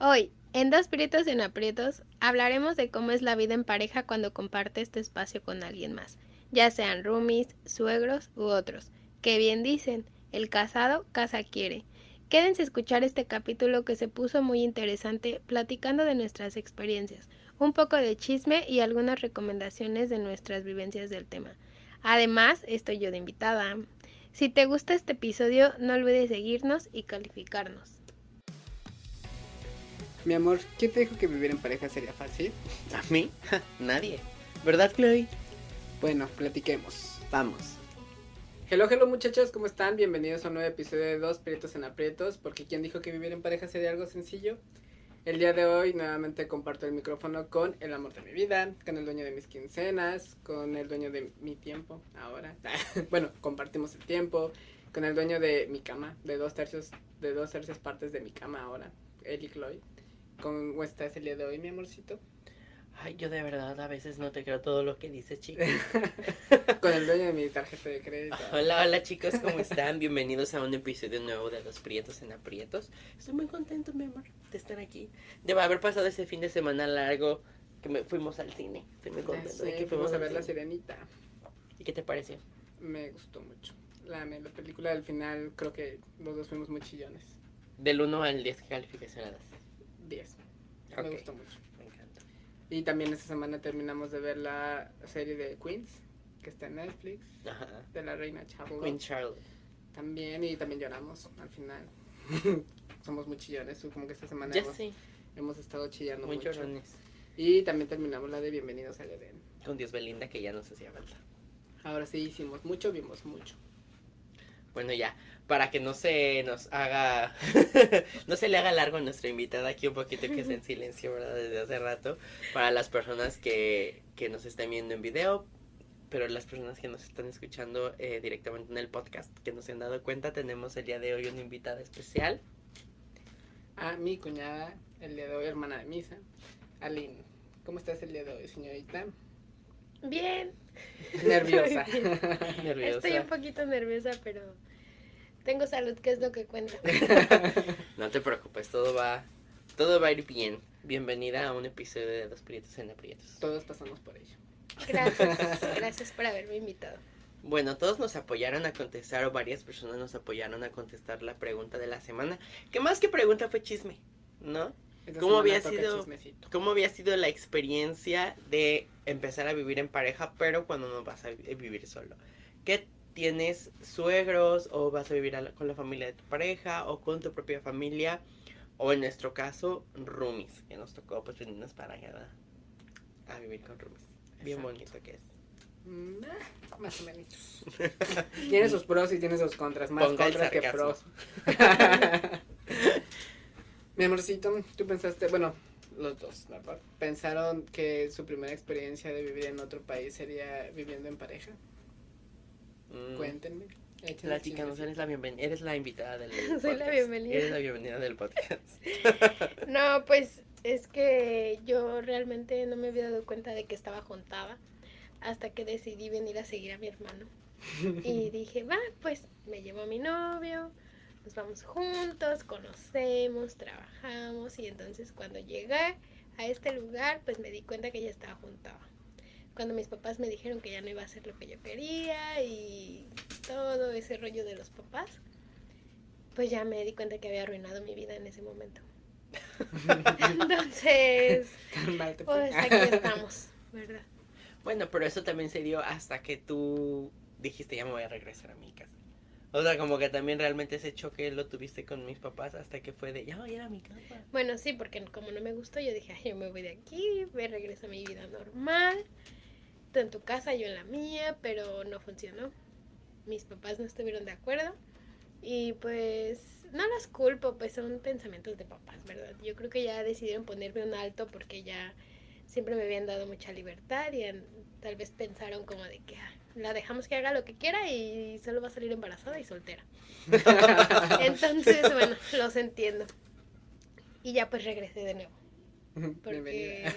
Hoy, en Dos Prietos en Aprietos, hablaremos de cómo es la vida en pareja cuando comparte este espacio con alguien más, ya sean roomies, suegros u otros. Que bien dicen, el casado casa quiere. Quédense a escuchar este capítulo que se puso muy interesante platicando de nuestras experiencias, un poco de chisme y algunas recomendaciones de nuestras vivencias del tema. Además, estoy yo de invitada. Si te gusta este episodio, no olvides seguirnos y calificarnos. Mi amor, ¿quién te dijo que vivir en pareja sería fácil? ¿A mí? Nadie. ¿Verdad, Chloe? Bueno, platiquemos. Vamos. Hello, hello muchachos, ¿cómo están? Bienvenidos a un nuevo episodio de Dos Prietos en Aprietos, porque ¿quién dijo que vivir en pareja sería algo sencillo? El día de hoy nuevamente comparto el micrófono con el amor de mi vida, con el dueño de mis quincenas, con el dueño de mi tiempo, ahora. bueno, compartimos el tiempo, con el dueño de mi cama, de dos tercios, de dos tercios partes de mi cama ahora, él y Chloe. ¿Cómo estás el día de hoy, mi amorcito? Ay, yo de verdad a veces no te creo todo lo que dices, chicos. con el dueño de mi tarjeta de crédito. Hola, hola chicos, ¿cómo están? Bienvenidos a un episodio nuevo de Los Prietos en Aprietos. Estoy muy contento, mi amor, de estar aquí. De haber pasado ese fin de semana largo que me fuimos al cine. Estoy muy contento de que fuimos a ver La Sirenita. ¿Y qué te pareció? Me gustó mucho. La, la película del final, creo que los dos fuimos muy chillones. Del 1 al 10, ¿qué calificación le das? 10. Me gustó mucho. Me encanta. Y también esta semana terminamos de ver la serie de Queens, que está en Netflix, Ajá. de la reina Charlotte. Queen Charlotte. También, y también lloramos al final. Somos muy chillones, como que esta semana hemos, hemos estado chillando muy mucho. llorones. Y también terminamos la de Bienvenidos al Edén. Con Dios Belinda, que ya nos hacía falta. Ahora sí hicimos mucho, vimos mucho. Bueno, ya, para que no se nos haga, no se le haga largo a nuestra invitada aquí un poquito que es en silencio, ¿verdad? Desde hace rato, para las personas que, que nos están viendo en video, pero las personas que nos están escuchando eh, directamente en el podcast, que no se han dado cuenta, tenemos el día de hoy una invitada especial. A mi cuñada, el día de hoy, hermana de misa, Aline. ¿Cómo estás el día de hoy, señorita? Bien. Nerviosa. Nerviosa. Estoy un poquito nerviosa, pero tengo salud, que es lo que cuenta. No te preocupes, todo va, todo va a ir bien. Bienvenida a un episodio de Dos Prietos en Aprietos. Todos pasamos por ello. Gracias, gracias por haberme invitado. Bueno, todos nos apoyaron a contestar, o varias personas nos apoyaron a contestar la pregunta de la semana. Que más que pregunta fue chisme, ¿no? Esta ¿Cómo había sido? chismecito. ¿Cómo había sido la experiencia de empezar a vivir en pareja, pero cuando no vas a vi- vivir solo? ¿Qué tienes suegros o vas a vivir a la- con la familia de tu pareja o con tu propia familia? O en nuestro caso, roomies, que nos tocó pues venirnos para acá a vivir con roomies. Bien Exacto. bonito que es. Mm, ah, más o menos. tiene sus pros y tiene sus contras. Más Ponga contras que pros. Mi amorcito, tú pensaste, bueno, los dos, ¿verdad? ¿Pensaron que su primera experiencia de vivir en otro país sería viviendo en pareja? Mm. Cuéntenme. Platícanos, eres la, bienven- eres la invitada del Soy la bienvenida. Eres la bienvenida del podcast. No, pues es que yo realmente no me había dado cuenta de que estaba juntada hasta que decidí venir a seguir a mi hermano. Y dije, va, pues me llevo a mi novio, nos vamos juntos, conocemos, trabajamos y entonces cuando llegué a este lugar pues me di cuenta que ya estaba juntada. Cuando mis papás me dijeron que ya no iba a hacer lo que yo quería y todo ese rollo de los papás, pues ya me di cuenta que había arruinado mi vida en ese momento. Entonces, Tan mal te pues aquí estamos, ¿verdad? Bueno, pero eso también se dio hasta que tú dijiste ya me voy a regresar a mi casa. O sea, como que también realmente ese choque lo tuviste con mis papás hasta que fue de ya voy a ir a mi casa. Bueno, sí, porque como no me gustó, yo dije, ay, yo me voy de aquí, me regreso a mi vida normal. Tú en tu casa, yo en la mía, pero no funcionó. Mis papás no estuvieron de acuerdo. Y pues no los culpo, pues son pensamientos de papás, ¿verdad? Yo creo que ya decidieron ponerme un alto porque ya siempre me habían dado mucha libertad y tal vez pensaron como de que ah, la dejamos que haga lo que quiera y solo va a salir embarazada y soltera. Entonces, bueno, los entiendo. Y ya pues regresé de nuevo. Porque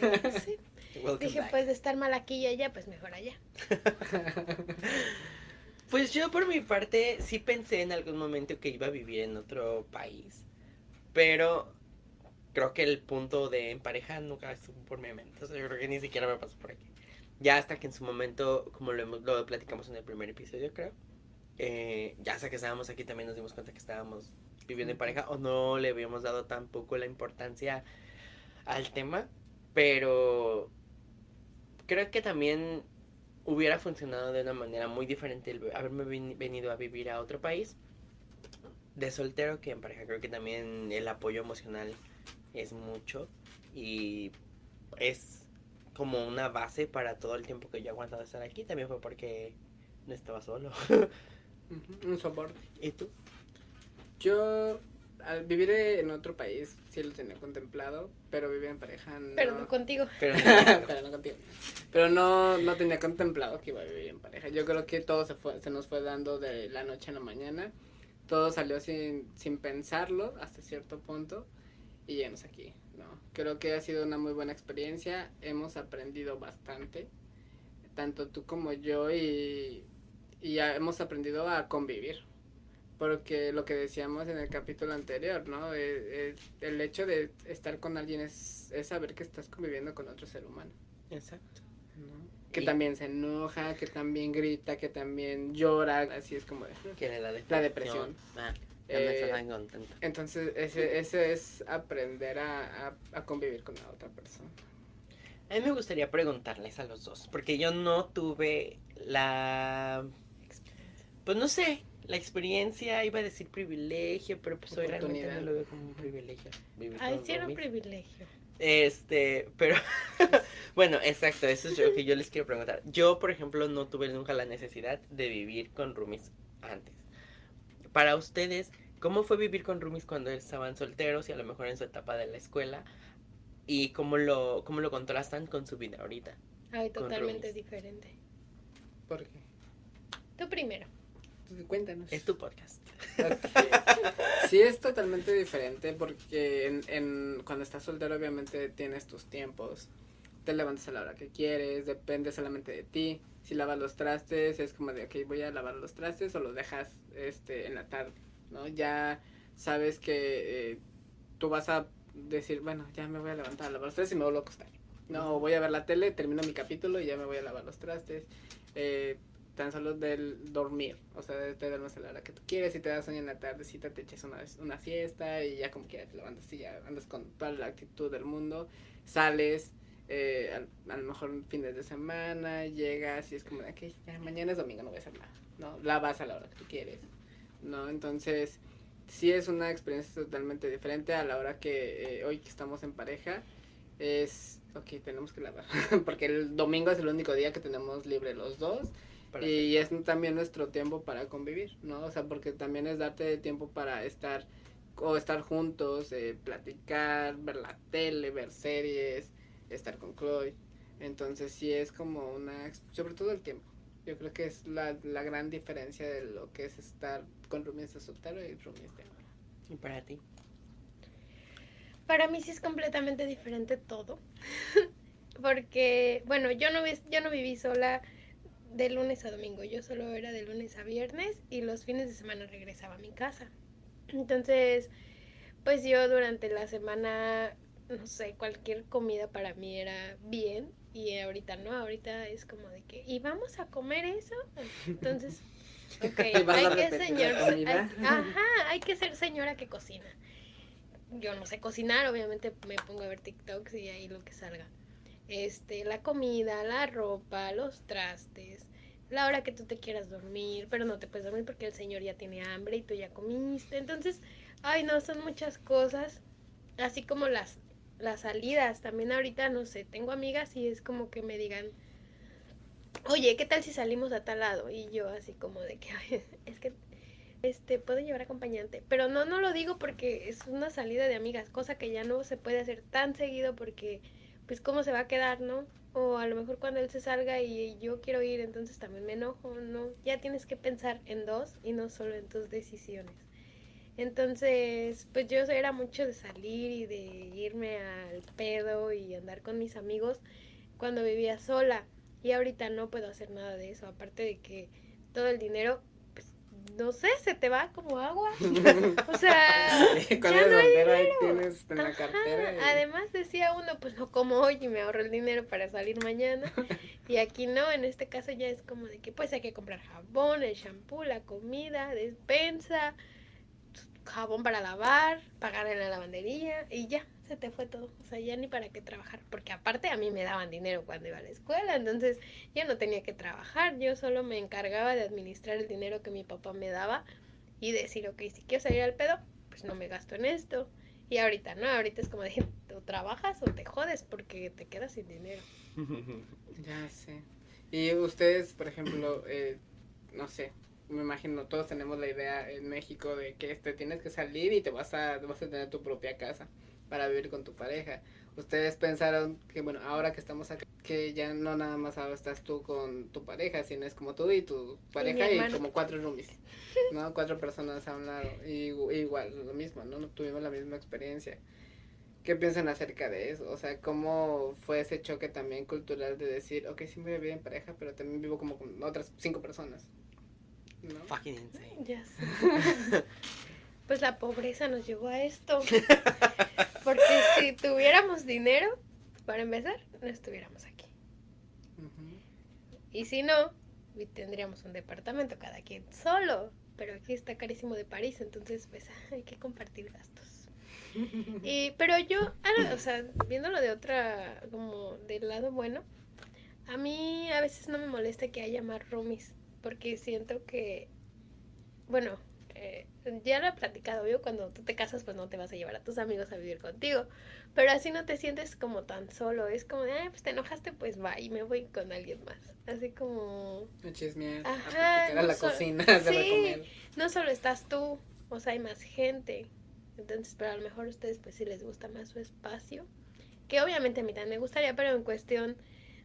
sí, Welcome dije back. pues de estar mal aquí y allá, pues mejor allá. Pues yo por mi parte sí pensé en algún momento que iba a vivir en otro país, pero creo que el punto de en pareja nunca estuvo por mi mente. O sea, yo creo que ni siquiera me pasó por aquí. Ya hasta que en su momento, como lo platicamos en el primer episodio, creo, eh, ya hasta que estábamos aquí también nos dimos cuenta que estábamos viviendo en pareja o no le habíamos dado tampoco la importancia al tema, pero creo que también hubiera funcionado de una manera muy diferente el haberme veni- venido a vivir a otro país de soltero que en pareja. Creo que también el apoyo emocional es mucho y es como una base para todo el tiempo que yo he aguantado estar aquí. También fue porque no estaba solo. Un soporte. ¿Y tú? Yo, al vivir en otro país, sí lo tenía contemplado, pero vivir en pareja no. Pero no contigo. Pero pero no contigo. Pero no, no tenía contemplado que iba a vivir en pareja. Yo creo que todo se fue, se nos fue dando de la noche a la mañana. Todo salió sin, sin pensarlo hasta cierto punto y llenos aquí, ¿no? Creo que ha sido una muy buena experiencia. Hemos aprendido bastante, tanto tú como yo, y, y ya hemos aprendido a convivir. Porque lo que decíamos en el capítulo anterior, ¿no? Eh, eh, el hecho de estar con alguien es, es saber que estás conviviendo con otro ser humano. Exacto. ¿no? Que Y- también se enoja, que también grita, que también llora, así es como de... ¿Quién es la depresión? La depresión. Ah, Eh, está tan contento. Entonces, ese, ese es aprender a, a, a convivir con la otra persona. A mí me gustaría preguntarles a los dos, porque yo no tuve la... Pues no sé, la experiencia, iba a decir privilegio, pero pues hoy realmente no lo veo como un privilegio. con sí era un privilegio. Este, pero bueno, exacto, eso es lo que yo les quiero preguntar. Yo, por ejemplo, no tuve nunca la necesidad de vivir con roomies antes. Para ustedes, ¿cómo fue vivir con roomies cuando estaban solteros y a lo mejor en su etapa de la escuela? ¿Y cómo lo, cómo lo contrastan con su vida ahorita? Ay, totalmente diferente. ¿Por qué? Tú primero. Entonces, cuéntanos. Es tu podcast. Sí, es totalmente diferente porque en, en, cuando estás soltero obviamente tienes tus tiempos. Te levantas a la hora que quieres, depende solamente de ti. Si lavas los trastes, es como de, ok, voy a lavar los trastes o los dejas este, en la tarde, ¿no? Ya sabes que eh, tú vas a decir, bueno, ya me voy a levantar a lavar los trastes y me vuelvo a acostar. No, voy a ver la tele, termino mi capítulo y ya me voy a lavar los trastes. Eh, tan solo del dormir, o sea, te duermes a la hora que tú quieres, si te das sueño en la tardecita te echas una, una siesta y ya como quieras te levantas y ya andas con toda la actitud del mundo, sales, eh, a, lo mejor fines de semana, llegas y es como ok, ya mañana es domingo, no voy a hacer nada, ¿no? La vas a la hora que tú quieres, ¿no? Entonces, sí es una experiencia totalmente diferente a la hora que eh, hoy que estamos en pareja, es, ok, tenemos que lavar, porque el domingo es el único día que tenemos libre los dos, y es también nuestro tiempo para convivir, ¿no? O sea, porque también es darte tiempo para estar o estar juntos, eh, platicar, ver la tele, ver series, estar con Chloe. Entonces sí es como una, sobre todo el tiempo. Yo creo que es la, la gran diferencia de lo que es estar con roomies de soltero y roomies de ahora. ¿Y para ti? Para mí sí es completamente diferente todo. Porque, bueno, yo no, yo no viví sola de lunes a domingo. Yo solo era de lunes a viernes y los fines de semana regresaba a mi casa. Entonces, pues yo durante la semana, no sé, cualquier comida para mí era bien. Y ahorita no, ahorita es como de que, ¿y vamos a comer eso? Entonces, ok, ¿Y vas a hay que señor, hay- ajá, hay que ser señora que cocina yo no sé cocinar, obviamente me pongo a ver TikToks y ahí lo que salga. Este, la comida, la ropa, los trastes, la hora que tú te quieras dormir, pero no te puedes dormir porque el señor ya tiene hambre y tú ya comiste. Entonces, ay no, son muchas cosas, así como las las salidas, también ahorita no sé, tengo amigas y es como que me digan, "Oye, ¿qué tal si salimos a tal lado?" Y yo así como de que "Ay, es que este, puedo llevar acompañante. Pero no, no lo digo porque es una salida de amigas, cosa que ya no se puede hacer tan seguido porque, pues, ¿cómo se va a quedar, no? O a lo mejor cuando él se salga y yo quiero ir, entonces también me enojo, ¿no? Ya tienes que pensar en dos y no solo en tus decisiones. Entonces, pues yo era mucho de salir y de irme al pedo y andar con mis amigos cuando vivía sola. Y ahorita no puedo hacer nada de eso, aparte de que todo el dinero no sé, se te va como agua. O sea, Con ya el no hay bandera ahí dinero. tienes en la cartera. y- Además decía uno, pues no como hoy y me ahorro el dinero para salir mañana. Y aquí no, en este caso ya es como de que pues hay que comprar jabón, el shampoo, la comida, despensa, jabón para lavar, pagar en la lavandería y ya, se te fue todo. O sea, ya ni para qué trabajar, porque aparte a mí me daban dinero cuando iba a la escuela, entonces yo no tenía que trabajar, yo solo me encargaba de administrar el dinero que mi papá me daba y decir, ok, si quiero salir al pedo, pues no me gasto en esto. Y ahorita no, ahorita es como de, o trabajas o te jodes porque te quedas sin dinero. Ya sé. Y ustedes, por ejemplo, eh, no sé, me imagino, todos tenemos la idea en México de que este, tienes que salir y te vas a, vas a tener tu propia casa para vivir con tu pareja. Ustedes pensaron que, bueno, ahora que estamos acá, que ya no nada más ahora estás tú con tu pareja, sino es como tú y tu pareja y, como cuatro roomies, ¿no? Cuatro personas a un lado. Y, igual, lo mismo, ¿no? No tuvimos la misma experiencia. ¿Qué piensan acerca de eso? O sea, ¿cómo fue ese choque también cultural de decir, ok, sí voy a vivir en pareja, pero también vivo como con otras cinco personas? ¿No? Fucking insane. Ya sé. Pues la pobreza nos llevó a esto. Porque si tuviéramos dinero, para empezar, no estuviéramos aquí. Y si no, tendríamos un departamento cada quien solo. Pero aquí está carísimo de París, entonces pues hay que compartir gastos. Y, pero yo, o sea, viéndolo de otra, como del lado bueno, a mí a veces no me molesta que haya más roomies, porque siento que, bueno, eh, ya lo he platicado, yo cuando tú te casas pues no te vas a llevar a tus amigos a vivir contigo, pero así no te sientes como tan solo, es como de, ah, pues te enojaste, pues va y me voy con alguien más, así como, A chismear, a Ajá, platicar a no la so- cocina, a hacer de sí. comer. no solo estás tú, o sea, hay más gente. Entonces, pero a lo mejor a ustedes pues sí les gusta más su espacio. Que obviamente a mí también me gustaría, pero en cuestión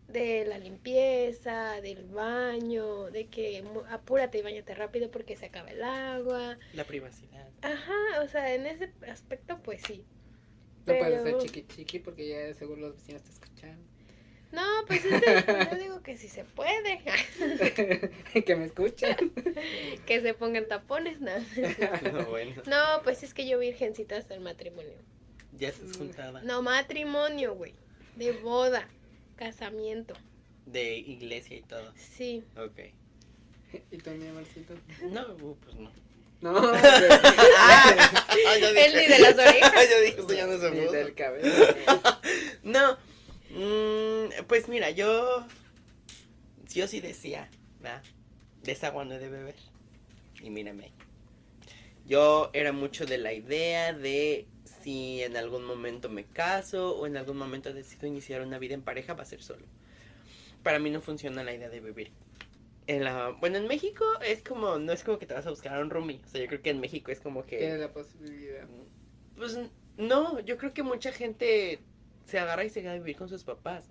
de la limpieza, del baño, de que apúrate y bañate rápido porque se acaba el agua. La privacidad. Ajá, o sea, en ese aspecto pues sí. No puedes Pero- ser chiqui chiqui porque ya seguro los vecinos te escuchan. No, pues es de- yo digo que sí se puede. que me escuchan. que se pongan tapones, ¿no? No, bueno. No, pues es que yo virgencita hasta el matrimonio. Ya estás juntada. No matrimonio, güey. De boda, casamiento. De iglesia y todo. Sí. Ok. ¿Y tú, mi amorcito? No, uh, pues no. No, Ah, yo Él ni de las orejas. yo dije, esto ya no se Ni del cabello. No. mm, pues mira, yo. Yo sí decía, ¿verdad? De esa agua no he de beber. Y mírame. Yo era mucho de la idea de si en algún momento me caso o en algún momento decido iniciar una vida en pareja, va a ser solo. Para mí no funciona la idea de vivir. En la, bueno, en México es como, no es como que te vas a buscar a un roomie. O sea, yo creo que en México es como que... Tiene la posibilidad. Pues no, yo creo que mucha gente se agarra y se queda a vivir con sus papás.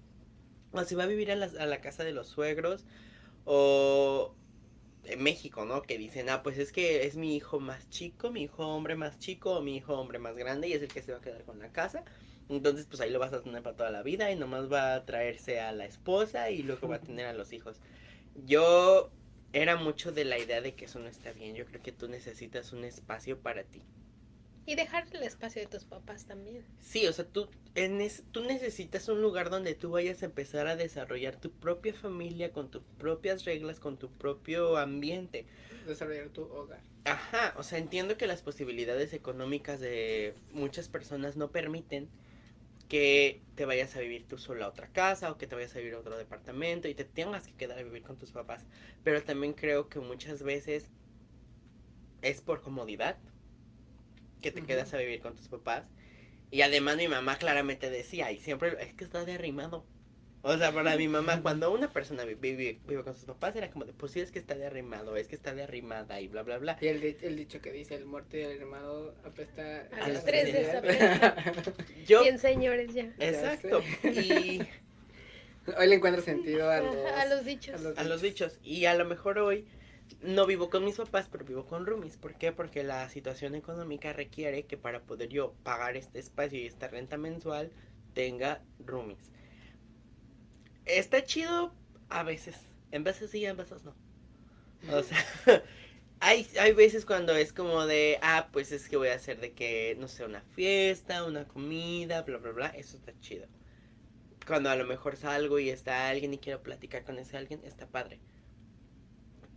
O se va a vivir a la, a la casa de los suegros. O en México, ¿no? Que dicen, ah, pues es que es mi hijo más chico, mi hijo hombre más chico, mi hijo hombre más grande, y es el que se va a quedar con la casa. Entonces, pues ahí lo vas a tener para toda la vida y nomás va a traerse a la esposa y luego va a tener a los hijos. Yo era mucho de la idea de que eso no está bien. Yo creo que tú necesitas un espacio para ti. Y dejar el espacio de tus papás también. Sí, o sea, tú, en es- tú necesitas un lugar donde tú vayas a empezar a desarrollar tu propia familia con tus propias reglas, con tu propio ambiente. Desarrollar tu hogar. Ajá, o sea, entiendo que las posibilidades económicas de muchas personas no permiten que te vayas a vivir tú sola a otra casa o que te vayas a vivir a otro departamento y te tengas que quedar a vivir con tus papás. Pero también creo que muchas veces es por comodidad que te quedas a vivir con tus papás. Y además mi mamá claramente decía, y siempre es que está de arrimado. O sea, para mi mamá, cuando una persona vi- vive, vive con sus papás, era como de, pues sí, es que está de arrimado, es que está de arrimada y bla, bla, bla. Y el, di- el dicho que dice, el muerto y el hermano apesta A los tres. Yo, Bien, señores, ya. exacto, y Hoy le encuentro sentido a los, a los dichos. a los a los dichos, y a lo mejor hoy no vivo con mis papás, pero vivo con roomies. ¿Por qué? Porque la situación económica requiere que para poder yo pagar este espacio y esta renta mensual, tenga roomies. Está chido a veces, en veces sí, en veces no. O sea, hay, hay veces cuando es como de, ah, pues es que voy a hacer de que, no sé, una fiesta, una comida, bla, bla, bla, eso está chido. Cuando a lo mejor salgo y está alguien y quiero platicar con ese alguien, está padre.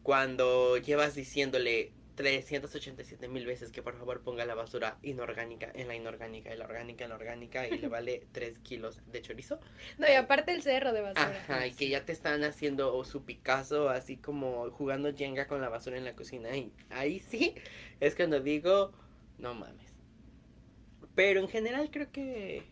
Cuando llevas diciéndole 387 mil veces que por favor ponga la basura inorgánica en la inorgánica y la orgánica en la orgánica y le vale 3 kilos de chorizo. No, y aparte el cerro de basura. Ajá, y que ya te están haciendo su Picasso así como jugando Jenga con la basura en la cocina. Y ahí sí es cuando digo, no mames. Pero en general creo que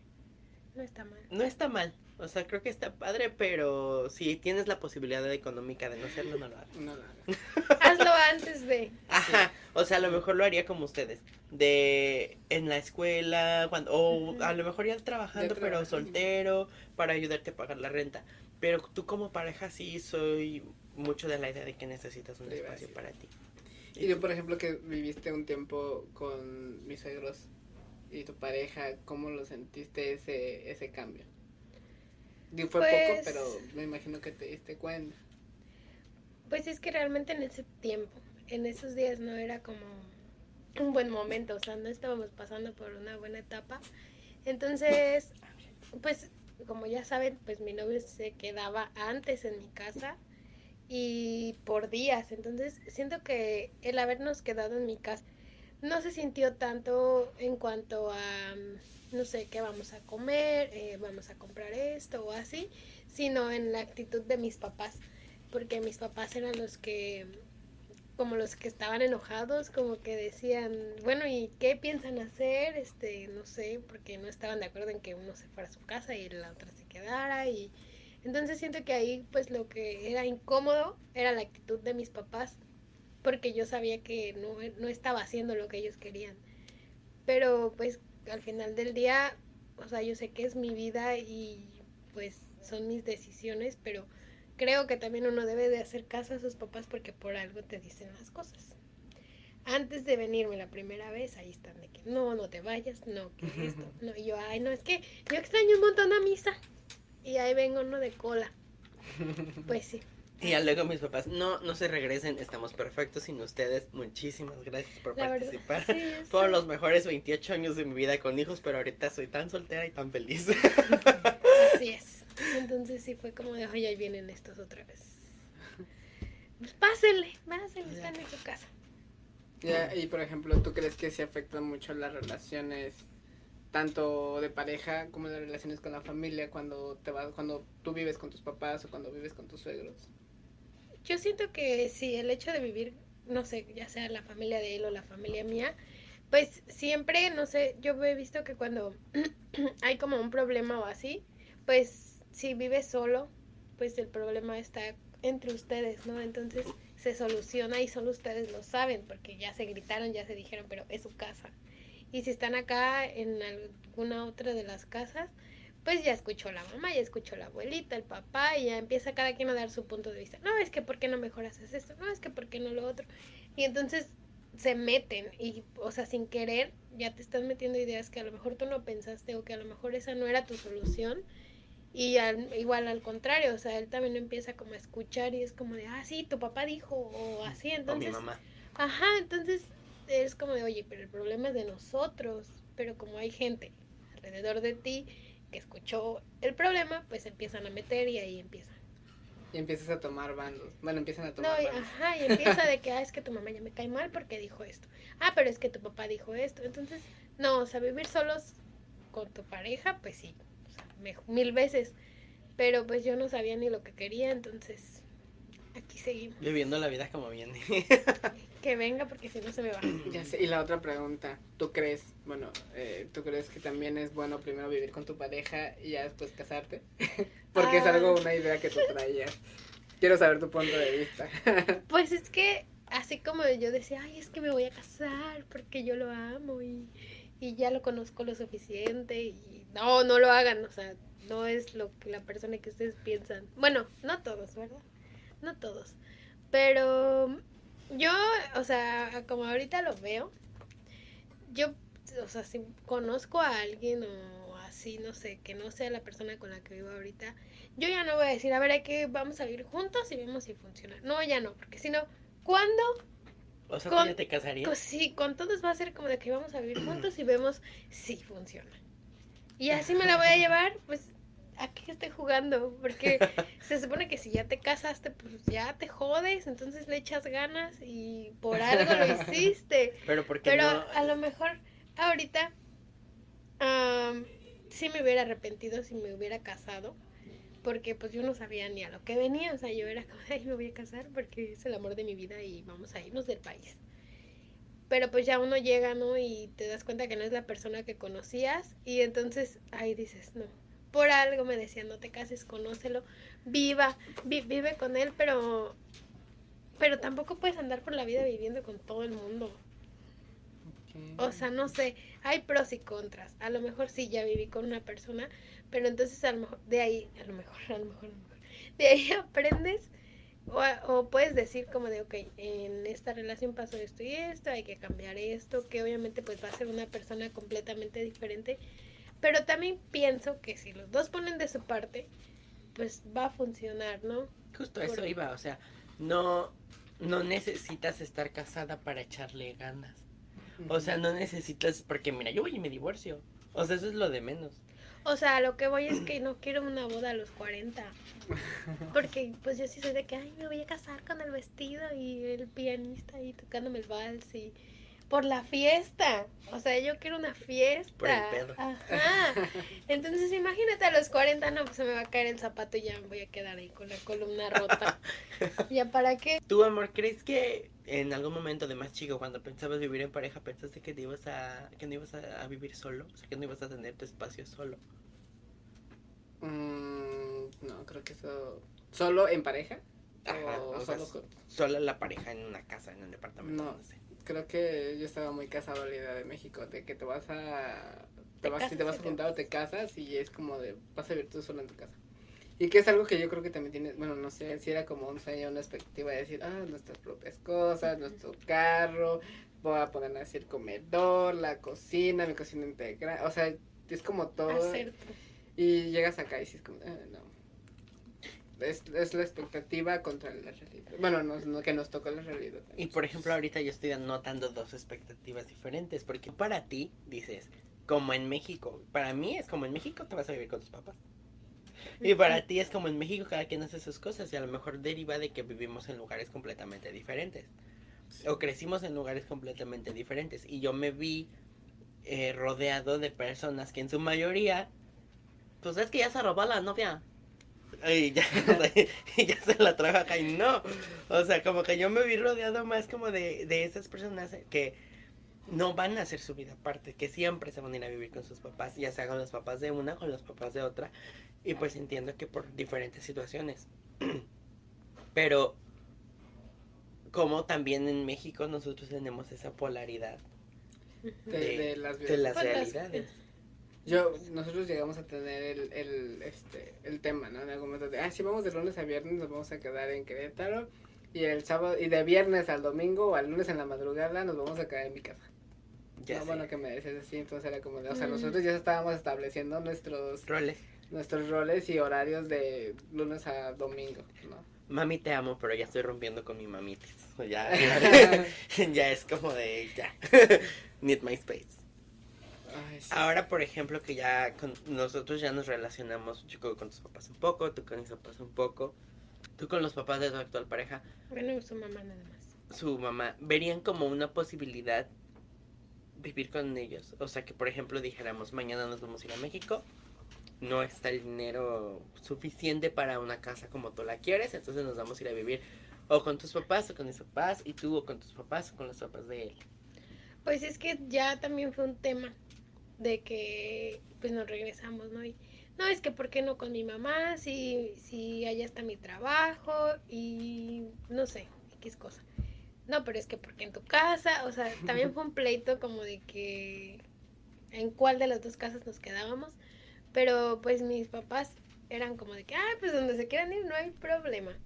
No está mal. no está mal. O sea, creo que está padre, pero si tienes la posibilidad económica de no hacerlo, no lo hagas. No, no, no. Hazlo antes de. Ajá, o sea, a lo mejor lo haría como ustedes, de en la escuela, cuando, o a lo mejor ya trabajando, Ya pero soltero, para ayudarte a pagar la renta. Pero tú como pareja sí soy mucho de la idea de que necesitas un Privacidad. espacio para ti. Y yo, por ejemplo, que viviste un tiempo con mis suegros y tu pareja, ¿cómo lo sentiste ese, ese cambio? Fue poco, Pues- pero me imagino que te diste cuenta. Pues es que realmente en ese tiempo, en esos días no era como un buen momento, o sea, no estábamos pasando por una buena etapa. Entonces, pues como ya saben, pues mi novio se quedaba antes en mi casa y por días. Entonces, siento que el habernos quedado en mi casa no se sintió tanto en cuanto a, no sé, qué vamos a comer, eh, vamos a comprar esto o así, sino en la actitud de mis papás, porque mis papás eran los que, como los que estaban enojados, como que decían, bueno, ¿y qué piensan hacer? Este, no sé, porque no estaban de acuerdo en que uno se fuera a su casa y la otra se quedara y entonces siento que ahí pues lo que era incómodo era la actitud de mis papás porque yo sabía que no, no estaba haciendo lo que ellos querían. Pero pues al final del día, o sea, yo sé que es mi vida y pues son mis decisiones, pero creo que también uno debe de hacer caso a sus papás porque por algo te dicen las cosas. Antes de venirme la primera vez, ahí están de que no, no te vayas, no, que esto, no, y yo, ay, no, es que yo extraño un montón a misa. Y ahí vengo uno de cola. Pues sí. Y ya luego mis papás, no, no se regresen, estamos perfectos sin ustedes. Muchísimas gracias por La verdad, participar. sí, sé. los mejores 28 años de mi vida con hijos, pero ahorita soy tan soltera y tan feliz. Así es. Entonces sí fue como de, oye, ahí vienen estos otra vez. Pues pásenle, pásenle, están en su casa. Ya, y por ejemplo, ¿tú crees que se afectan mucho las relaciones tanto de pareja como las relaciones con la familia cuando te vas cuando tú vives con tus papás o cuando vives con tus suegros? Yo siento que sí, el hecho de vivir, no sé, ya sea la familia de él o la familia mía, pues siempre, no sé, yo he visto que cuando hay como un problema o así, pues si vives solo, pues el problema está entre ustedes, ¿no? Entonces se soluciona y solo ustedes lo saben, porque ya se gritaron, ya se dijeron, pero es su casa. Y si están acá en alguna otra de las casas, pues ya escuchó la mamá, ya escuchó la abuelita, el papá, y ya empieza cada quien a dar su punto de vista. No, es que ¿por qué no mejor haces esto? No, es que ¿por qué no lo otro? Y entonces se meten y, o sea, sin querer, ya te estás metiendo ideas que a lo mejor tú no pensaste o que a lo mejor esa no era tu solución. Y al- igual al contrario, o sea, él también empieza como a escuchar y es como de, ah, sí, tu papá dijo, o así, o mi entonces... mamá. Ajá, entonces es como de, oye, pero el problema es de nosotros, pero como hay gente alrededor de ti que escuchó el problema, pues empiezan a meter y ahí empiezan. Y empiezas a tomar bandos. Bueno, empiezan a No, tomar y, bandos. ajá, y empieza de que, ah, es que tu mamá ya me cae mal porque dijo esto. Ah, pero es que tu papá dijo esto. Entonces, no, o sea, vivir solos con tu pareja, pues sí, o sea, mil veces. Pero pues yo no sabía ni lo que quería, entonces aquí seguimos. Viviendo la vida como viene. Que venga porque si no se me va. Ya sé, y la otra pregunta, ¿tú crees, bueno, eh, ¿tú crees que también es bueno primero vivir con tu pareja y ya después casarte? Porque es Ah. algo, una idea que tú traías. Quiero saber tu punto de vista. Pues es que así como yo decía, ay, es que me voy a casar porque yo lo amo y, y ya lo conozco lo suficiente y no, no lo hagan, o sea, no es lo que la persona que ustedes piensan. Bueno, no todos, ¿verdad? No todos. Pero yo, o sea, como ahorita lo veo, yo, o sea, si conozco a alguien o así, no sé, que no sea la persona con la que vivo ahorita, yo ya no voy a decir, a ver, hay que vamos a vivir juntos y vemos si funciona. No, ya no, porque si no, ¿cuándo O sea, Con- ¿tú ya te casarías? Pues sí, con todos va a ser como de que vamos a vivir juntos y vemos si funciona. Y así me la voy a llevar, pues, ¿a qué estoy jugando? Porque se supone que si ya te casaste, pues ya te jodes, entonces le echas ganas y por algo lo hiciste. Pero porque Pero no... a lo mejor ahorita am, sí me hubiera arrepentido si me hubiera casado. Porque pues yo no sabía ni a lo que venía. O sea, yo era como, ay, me voy a casar porque es el amor de mi vida y vamos a irnos del país. Pero pues ya uno llega, ¿no? Y te das cuenta que no es la persona que conocías. Y entonces ahí dices, no. Por algo me decían, no te cases, conócelo, viva, vi- vive con él, pero... Pero tampoco puedes andar por la vida viviendo con todo el mundo. O sea, no sé, hay pros y contras. A lo mejor sí ya viví con una persona, pero entonces a lo mejor, de ahí, a lo mejor, a lo mejor, a lo mejor, de ahí aprendes o, o puedes decir como de, ok, en esta relación pasó esto y esto, hay que cambiar esto, que obviamente pues va a ser una persona completamente diferente, pero también pienso que si los dos ponen de su parte, pues va a funcionar, ¿no? Justo eso iba, o sea, no, no necesitas estar casada para echarle ganas. O sea, no necesitas, porque mira, yo voy y me divorcio. O sea, eso es lo de menos. O sea, lo que voy es que no quiero una boda a los 40. Porque pues yo sí soy de que, ay, me voy a casar con el vestido y el pianista ahí tocándome el vals y por la fiesta. O sea, yo quiero una fiesta. Por el pedo. Ajá. Entonces imagínate a los 40, no, pues se me va a caer el zapato y ya me voy a quedar ahí con la columna rota. ¿Ya para qué? ¿Tú, amor, crees que en algún momento de más chico, cuando pensabas vivir en pareja, pensaste que te ibas a, que no ibas a, a vivir solo? O sea, que no ibas a tener tu espacio solo. Mm, no, creo que eso. ¿Solo en pareja? Ajá, o o sea, solo con- Sola la pareja en una casa, en un departamento, No. no, sé. Creo que yo estaba muy casado a la idea de México, de que te vas a... Te Te vas, si te vas a juntar o te casas y es como de... Vas a vivir tú solo en tu casa. Y que es algo que yo creo que también tiene... Bueno, no sé, si era como un sueño, una expectativa de decir, ah, nuestras propias cosas, nuestro carro, voy a poner así el comedor, la cocina, mi cocina integral, o sea, es como todo... Hacer tú. Y llegas acá y dices como, ah, no. Es, es la expectativa contra la realidad. Bueno, nos- no, que nos tocó la realidad. Y por ejemplo, ahorita yo estoy anotando dos expectativas diferentes, porque para ti dices, como en México, para mí es como en México te vas a vivir con tus papás. Y para ti es como en México cada quien hace sus cosas y a lo mejor deriva de que vivimos en lugares completamente diferentes. O crecimos en lugares completamente diferentes. Y yo me vi eh, rodeado de personas que en su mayoría, pues es que ya se robó la novia. Y ya, y se la trajo acá y no. O sea, como que yo me vi rodeado más como de, de esas personas que no van a hacer su vida aparte, que siempre se van a ir a vivir con sus papás, ya sea con los papás de una, con los papás de otra. Y pues entiendo que por diferentes situaciones. Pero como también en México nosotros tenemos esa polaridad De, de las de las las- realidades. Yo, nosotros llegamos a tener el, el, este, el tema, ¿no? En algún momento de, ah, si vamos de lunes a viernes, nos vamos a quedar en Querétaro. Y el sábado, y de viernes al domingo o al lunes en la madrugada, nos vamos a quedar en mi casa. Ya no, sé. bueno, que me decías así, entonces era como de, o sea, Mm. nosotros ya estábamos estableciendo nuestros, Roles. nuestros roles y horarios de lunes a domingo, ¿no? Mami, te amo, pero ya estoy rompiendo con mi mamitis. Ya, ya es como de, ya. Need my space. Ay, sí. Ahora, por ejemplo, que ya con nosotros ya nos relacionamos, yo con tus papás un poco, tú con mis papás un poco, tú con los papás de tu actual pareja, Bueno, su mamá nada más. su mamá, verían como una posibilidad vivir con ellos. O sea, que por ejemplo dijéramos, mañana nos vamos a ir a México, no está el dinero suficiente para una casa como tú la quieres, entonces nos vamos a ir a vivir o con tus papás o con mis papás, y tú o con tus papás o con los papás de él. Pues es que ya también fue un tema de que pues nos regresamos, ¿no? Y no, es que ¿por qué no con mi mamá? Si, si allá está mi trabajo y no sé, X cosa. No, pero es que porque en tu casa, o sea, también fue un pleito como de que en cuál de las dos casas nos quedábamos, pero pues mis papás eran como de que, ah, pues donde se quieran ir no hay problema.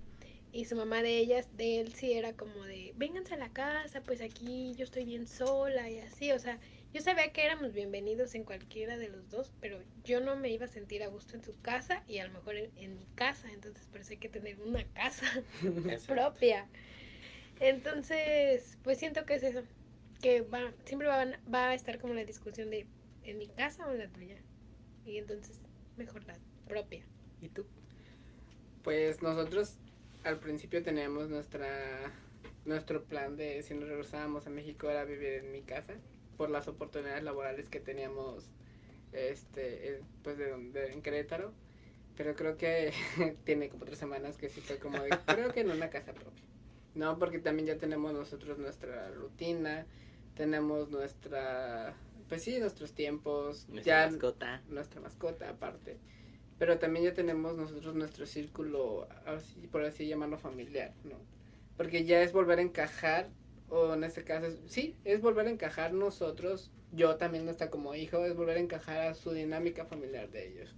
Y su mamá de ellas, de él sí era como de, vénganse a la casa, pues aquí yo estoy bien sola y así, o sea, yo sabía que éramos bienvenidos en cualquiera de los dos, pero yo no me iba a sentir a gusto en su casa y a lo mejor en, en mi casa, entonces por eso hay que tener una casa propia. Entonces, pues siento que es eso. Que va, siempre va, va a estar como la discusión de en mi casa o en la tuya. Y entonces, mejor la propia. ¿Y tú? Pues nosotros al principio teníamos nuestra nuestro plan de si nos regresábamos a México era vivir en mi casa por las oportunidades laborales que teníamos este pues de, donde en Querétaro pero creo que tiene como tres semanas que sí fue como de, creo que en una casa propia no porque también ya tenemos nosotros nuestra rutina tenemos nuestra pues sí nuestros tiempos Nuestra ya mascota. nuestra mascota aparte. Pero también ya tenemos nosotros nuestro círculo, así, por así llamarlo, familiar, ¿no? Porque ya es volver a encajar, o en este caso, es- sí, es volver a encajar nosotros, yo también hasta como hijo, es volver a encajar a su dinámica familiar de ellos.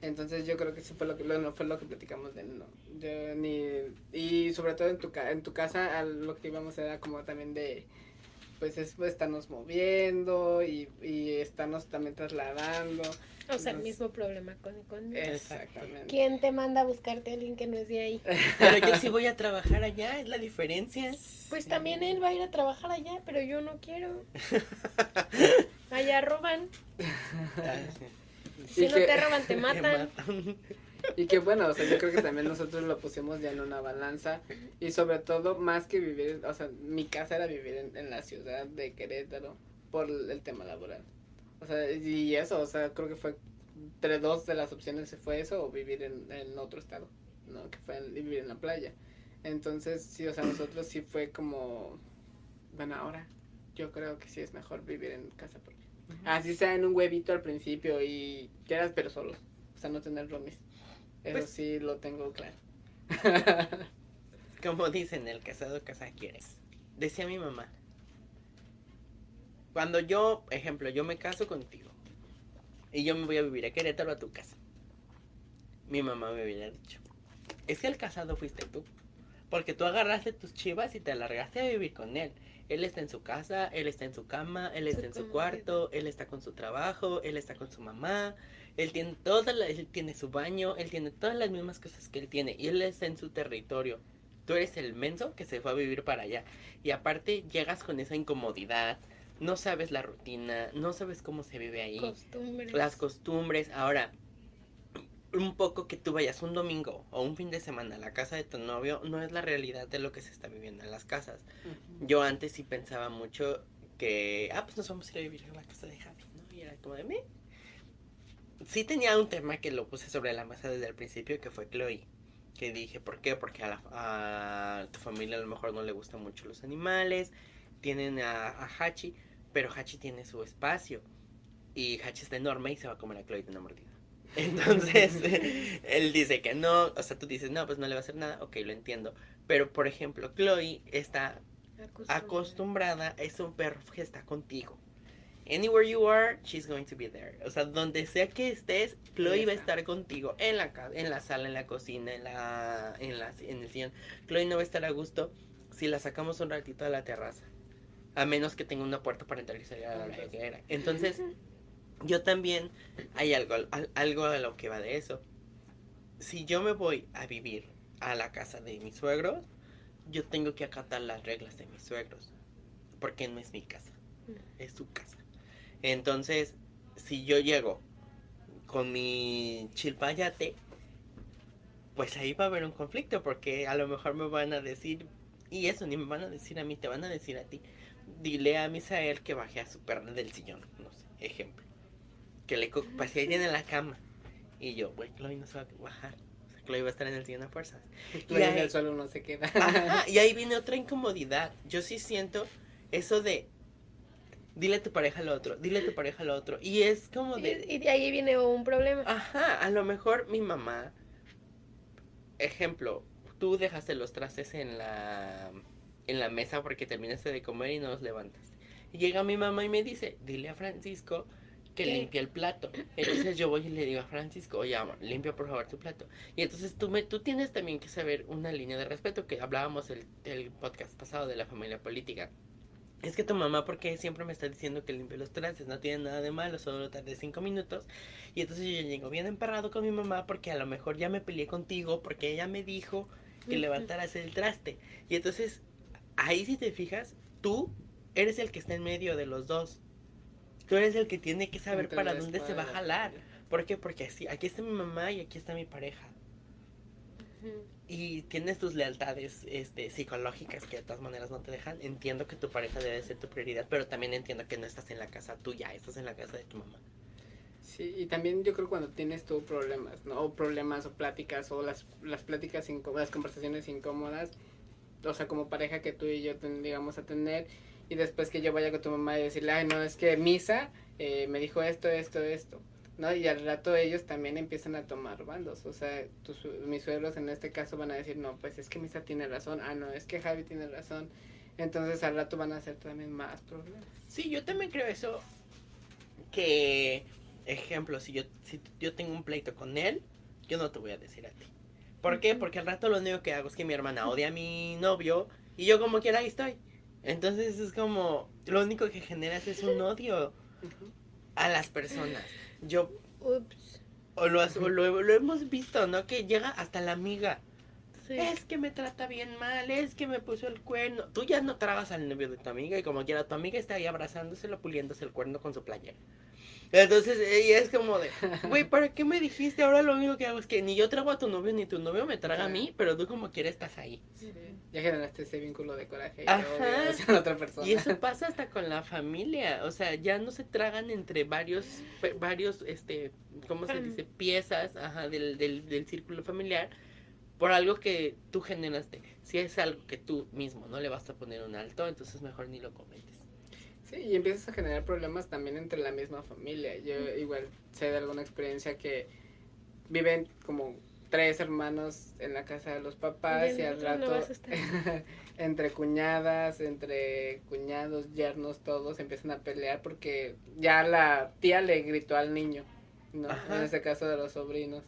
Entonces yo creo que eso fue lo que, lo, no fue lo que platicamos de no. Yo ni, y sobre todo en tu, en tu casa, lo que íbamos era como también de, pues es pues, estarnos moviendo y, y estarnos también trasladando. O sea, el mismo problema con, con Exactamente. ¿Quién te manda a buscarte a alguien que no es de ahí? Pero yo sí voy a trabajar allá, es la diferencia. Pues también él va a ir a trabajar allá, pero yo no quiero. Allá roban. Si Y no que- te roban, te matan. matan. Y que bueno, o sea, yo creo que también nosotros lo pusimos ya en una balanza y sobre todo más que vivir, o sea, mi casa era vivir en, en la ciudad de Querétaro por el tema laboral. O sea, y eso, o sea, creo que fue entre dos de las opciones se fue eso o vivir en, en otro estado, ¿no? Que fue en- vivir en la playa. Entonces, sí, o sea, nosotros sí fue como, bueno, ahora yo creo que sí es mejor vivir en casa propia. Así sea en un huevito al principio y quieras, pero solos. O sea, no tener roomies. Eso Pues- sí lo tengo claro. Como dicen, el casado casa quiere. Decía mi mamá. Cuando yo, ejemplo, yo me caso contigo y yo me voy a vivir a Querétaro a tu casa. Mi mamá me hubiera dicho, es que el casado fuiste tú. Porque tú agarraste tus chivas y te alargaste a vivir con él. Él está en su casa, él está en su cama, él está Su en su cuarto, él está con su trabajo, él está con su mamá, él tiene todas las- él tiene su baño, él tiene todas las mismas cosas que él tiene y él está en su territorio. Tú eres el menso que se fue a vivir para allá. Y aparte llegas con esa incomodidad, no sabes la rutina, no sabes cómo se vive ahí, Costumbres. las costumbres. Ahora, un poco que tú vayas un domingo o un fin de semana a la casa de tu novio no es la realidad de lo que se está viviendo en las casas. Yo antes sí pensaba mucho que, ah, pues nos vamos a ir a vivir a la casa de Javi, ¿no? Y era como de mí. Sí tenía un tema que lo puse sobre la mesa desde el principio, que fue Chloe. Que dije, ¿por qué? Porque a, la- a tu familia a lo mejor no le gustan mucho los animales. Tienen a, a Hachi, pero Hachi tiene su espacio. Y Hachi está enorme y se va a comer a Chloe de una mordida. Entonces, él dice que no, o sea, tú dices, no, pues no le va a hacer nada, ok, lo entiendo. Pero, por ejemplo, Chloe está Acostumbrada. acostumbrada, es un perro que está contigo. Anywhere you are, she's going to be there. O sea, donde sea que estés, Chloe va a estar contigo. En la en la sala, en la cocina, en la, en la, en el sillón. Chloe no va a estar a gusto si la sacamos un ratito a la terraza. A menos que tenga una puerta para entrar y salir a la quiera. Entonces, yo también hay algo, al- algo a lo que va de eso. Si yo me voy a vivir a la casa de mis suegros, yo tengo que acatar las reglas de mis suegros. Porque no es mi casa, es su casa. Entonces, si yo llego con mi chilpayate, pues ahí va a haber un conflicto. Porque a lo mejor me van a decir, y eso ni me van a decir a mí, te van a decir a ti. Dile a Misael que baje a su perra del sillón, no sé, ejemplo. Que le co- paseen en la cama. Y yo, güey, Chloe no se va a bajar. O sea, Chloe va a estar en el sillón a fuerzas. Y Y en ahí- el suelo no se queda. Ajá, y ahí viene otra incomodidad. Yo sí siento eso de dile a tu pareja lo otro, dile a tu pareja lo otro. Y es como de Y, y de ahí viene un problema. ajá, a lo mejor mi mamá ejemplo, tú dejaste los trastes en la en la mesa porque terminaste de comer y no los levantas. Y llega mi mamá y me dice, "Dile a Francisco que ¿Qué? limpie el plato." Entonces yo voy y le digo a Francisco, "Oye, amor, limpia por favor tu plato." Y entonces tú, me, tú tienes también que saber una línea de respeto que hablábamos el, el podcast pasado de la familia política. Es que tu mamá, porque siempre me está diciendo que limpie los trastes? No tiene nada de malo, solo tardé cinco minutos. Y entonces yo llego bien emperrado con mi mamá porque a lo mejor ya me peleé contigo, porque ella me dijo que levantaras el traste. Y entonces, ahí si te fijas, tú eres el que está en medio de los dos. Tú eres el que tiene que saber para dónde se va a jalar. ¿Por qué? Porque así, aquí está mi mamá y aquí está mi pareja. Y tienes tus lealtades este, psicológicas que de todas maneras no te dejan. Entiendo que tu pareja debe ser tu prioridad, pero también entiendo que no estás en la casa tuya, estás en la casa de tu mamá. Sí, y también yo creo cuando tienes tú problemas, ¿no? O problemas o pláticas o las, las pláticas incómodas, las conversaciones incómodas, o sea, como pareja que tú y yo digamos a tener, y después que yo vaya con tu mamá y decirle, ay, no, es que Misa eh, me dijo esto, esto, esto, ¿no? Y al rato ellos también empiezan a tomar bandos, o sea, tus, mis suegros en este caso van a decir, no, pues es que Misa tiene razón, ah, no, es que Javi tiene razón, entonces al rato van a hacer también más problemas. Sí, yo también creo eso. Que, ejemplo, si yo, si yo tengo un pleito con él, yo no te voy a decir a ti. ¿Por qué? Porque al rato lo único que hago es que mi hermana odia a mi novio y yo como quiera ahí estoy. Entonces es como, lo único que generas es un odio a las personas. Yo, Ups. o lo, o lo, lo hemos visto, ¿no? Que llega hasta la amiga. Sí. Es que me trata bien mal, es que me puso el cuerno. Tú ya no tragas al novio de tu amiga y como quiera tu amiga está ahí abrazándoselo, puliéndose el cuerno con su playera. Entonces ella es como de, güey, ¿para qué me dijiste? Ahora lo único que hago es que ni yo trago a tu novio ni tu novio me traga a mí, pero tú como quieres estás ahí. Sí, Ya generaste ese vínculo de coraje y Ajá. odio hacia la otra persona. Y eso pasa hasta con la familia, o sea, ya no se tragan entre varios, pe- varios, este, ¿cómo se dice? Piezas, ajá, del, del, del círculo familiar por algo que tú generaste. Si es algo que tú mismo no le vas a poner un alto, entonces mejor ni lo comentes. Sí, y empiezas a generar problemas también entre la misma familia. Yo igual sé de alguna experiencia que viven como tres hermanos en la casa de los papás Y al rato entre cuñadas, entre cuñados, yernos, todos empiezan a pelear porque ya la tía le gritó al niño, ¿no? Ajá. En este caso de los sobrinos.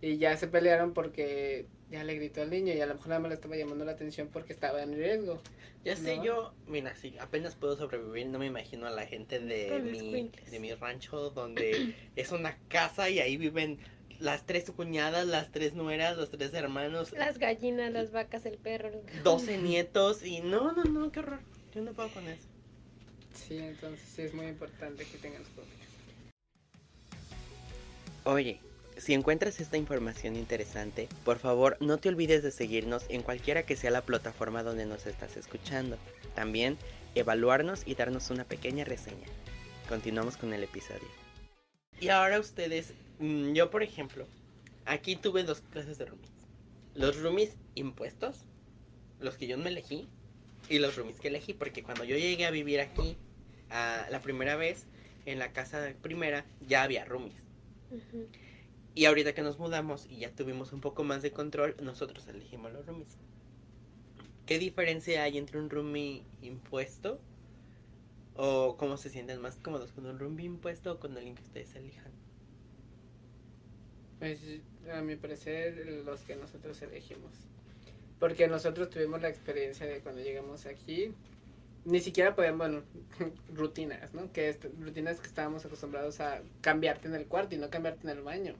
Y ya se pelearon porque ya le gritó al niño y a lo mejor nada más le estaba llamando la atención porque estaba en riesgo. Ya sé, yo, mira, si apenas puedo sobrevivir, no me imagino a la gente de los mi, de mi rancho donde es una casa y ahí viven las tres cuñadas, las tres nueras, los tres hermanos, Las gallinas, las vacas, el perro. 12 nietos y no, no, no, qué horror. Yo no puedo con eso. Sí, entonces sí es muy importante que tengan su familia. Oye, si encuentras esta información interesante, por favor no te olvides de seguirnos en cualquiera que sea la plataforma donde nos estás escuchando. También evaluarnos y darnos una pequeña reseña. Continuamos con el episodio. Y ahora ustedes, mm, yo por ejemplo, aquí tuve dos clases de roomies. Los roomies impuestos, los que yo me elegí, y los roomies que elegí, porque cuando yo llegué a vivir aquí, a la primera vez, en la casa primera, ya había roomies. Ujú. Y ahorita que nos mudamos y ya tuvimos un poco más de control, nosotros elegimos los roomies. ¿Qué diferencia hay entre un roomie impuesto? ¿O cómo se sienten más cómodos con un roomie impuesto o con alguien que ustedes elijan? Pues a mi parecer los que nosotros elegimos. Porque nosotros tuvimos la experiencia de cuando llegamos aquí, ni siquiera podíamos, bueno, rutinas, ¿no? Que rutinas que estábamos acostumbrados a cambiarte en el cuarto y no cambiarte en el baño.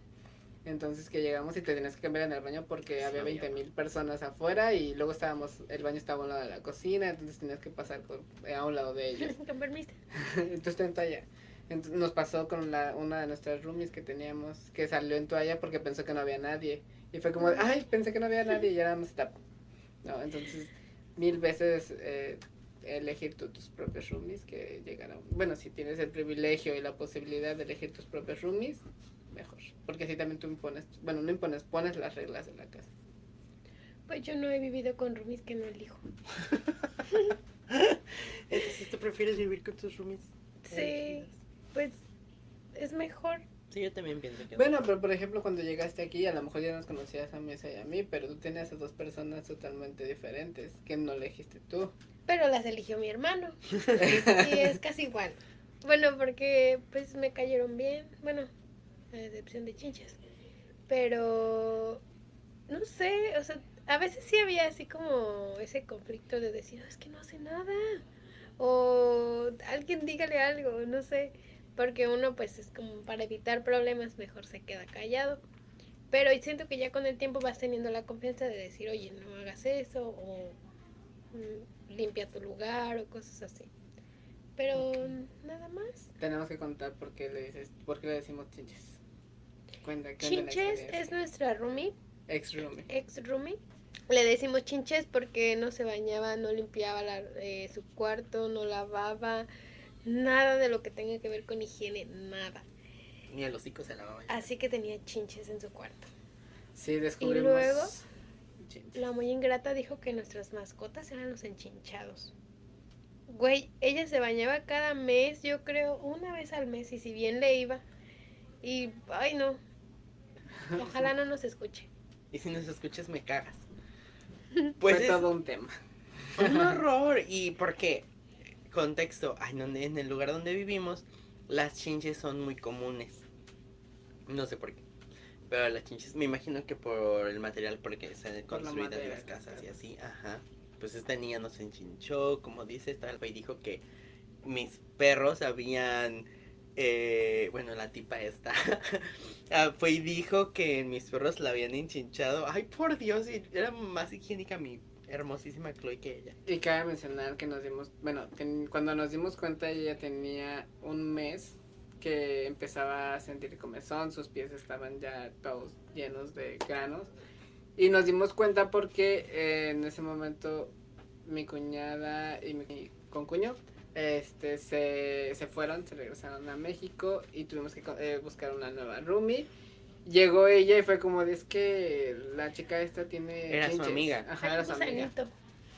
Entonces que llegamos y te tenías que cambiar en el baño porque había había 20 mil personas afuera y luego estábamos, el baño estaba a un lado de la cocina, entonces tenías que pasar por- a un lado de ellos. Con permiso. Entonces en toalla. Entonces, nos pasó con la, una de nuestras roomies que teníamos, que salió en toalla porque pensó que no había nadie. Y fue como, ay, pensé que no había nadie y ya nada más. No, entonces, mil veces eh, elegir tú tus propios roomies que llegan a... Bueno, si tienes el privilegio y la posibilidad de elegir tus propios roomies, mejor. Porque así también tú impones, bueno, no impones, pones las reglas de la casa. Pues yo no he vivido con roomies que no elijo. Entonces, ¿tú prefieres vivir con tus roomies? Sí, pues es mejor. Sí, yo también pienso que Bueno, pero por ejemplo, cuando llegaste aquí, a lo mejor ya nos conocías a Mesa y a mí, pero tú tenías a dos personas totalmente diferentes que no elegiste tú. Pero las eligió mi hermano. Y es casi igual. Bueno, porque pues me cayeron bien. Bueno, a excepción de chinchas. Pero no sé, o sea, a veces sí había así como ese conflicto de decir, "Oh, es que no hace nada. O alguien dígale algo, no sé. Porque uno pues es como para evitar problemas mejor se queda callado. Pero siento que ya con el tiempo vas teniendo la confianza de decir, oye, no hagas eso, o mm, limpia tu lugar, o cosas así. Pero nada más. Tenemos que contar por qué le dices, por qué le decimos chinches. Cuenta, Chinches es nuestra roomie, Ex roomie. ex roomie. Le decimos chinches porque no se bañaba, no limpiaba la- eh, su cuarto, no lavaba, nada de lo que tenga que ver con higiene, nada. Ni a los hocico se lavaba. Así que tenía chinches en su cuarto. Sí, descubrimos. luego? chinches. La muy ingrata dijo que nuestras mascotas eran los enchinchados. Güey, ella se bañaba cada mes, yo creo, una vez al mes, y si bien le iba. Y, ay no, ojalá no nos escuche. Y si nos escuchas, me cagas. Fue Pues es todo un tema. un horror. ¿Y por qué? Contexto. En el lugar donde vivimos, las chinches son muy comunes. No sé por qué. Pero las chinches, me imagino que por el material porque se han Por la construido madera, las casas y así. Ajá. Pues esta niña nos enchinchó, como dice, esta alfa y dijo que mis perros habían... eh, bueno, la tipa esta ah, fue y dijo que mis perros la habían enchinchado. Ay, por Dios, era más higiénica mi hermosísima Chloe que ella. Y cabe mencionar que nos dimos, bueno, cuando nos dimos cuenta ella tenía un mes que empezaba a sentir comezón, sus pies estaban ya todos llenos de granos. Y nos dimos cuenta porque eh, en ese momento mi cuñada y mi concuño este, se, se fueron, se regresaron a México y tuvimos que eh, buscar una nueva roomie. Llegó ella y fue como, es que la chica esta tiene... Era su chinches". amiga. Ajá, era su amiga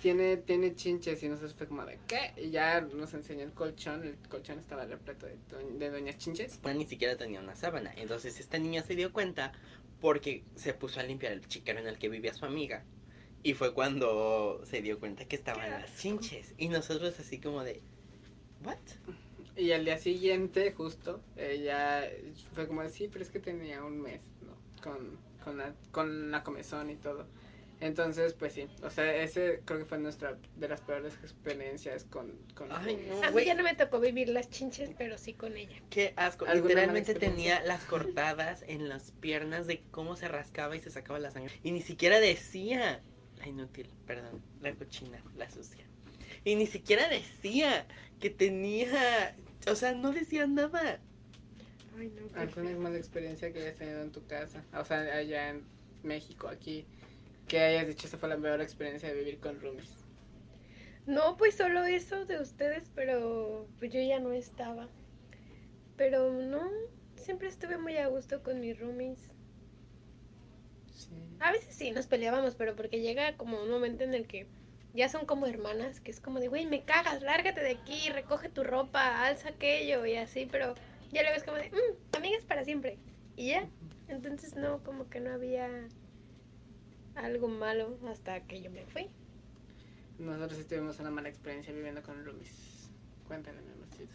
tiene, tiene chinches y nosotros fue como de ¿qué? Y ya nos enseñó el colchón, el colchón estaba repleto de, do- de doña chinches. Pues ni siquiera tenía una sábana. Entonces esta niña se dio cuenta porque se puso a limpiar el chiquero en el que vivía su amiga. Y fue cuando se dio cuenta que estaban las chinches. Y nosotros así como de... ¿What? Y al día siguiente, justo, ella fue como de sí, pero es que tenía un mes, ¿no? Con, con, la, con la comezón y todo. Entonces, pues sí, o sea, ese creo que fue nuestra de las peores experiencias con... con Ay, no, A mí ya no me tocó vivir las chinches, pero sí con ella. Qué asco. ¿Alguna Literalmente tenía las cortadas en las piernas de cómo se rascaba y se sacaba la sangre. Y ni siquiera decía... La inútil, perdón. La cochina, la sucia. Y ni siquiera decía que tenía... O sea, no decía nada. Ay, no, ¿Alguna mala experiencia que hayas tenido en tu casa? O sea, allá en México, aquí, que hayas dicho esa fue la peor experiencia de vivir con roomies. No, pues solo eso de ustedes, pero pues yo ya no estaba. Pero no, siempre estuve muy a gusto con mis roomies. Sí. A veces sí nos peleábamos, pero porque llega como un momento en el que ya son como hermanas, que es como de, güey, me cagas, lárgate de aquí, recoge tu ropa, alza aquello y así, pero ya le ves como de, "Mm, amigas para siempre. Y ya, entonces no, como que no había algo malo hasta que yo me fui. Nosotros sí tuvimos una mala experiencia viviendo con roomies. Cuéntale, mi amorcito.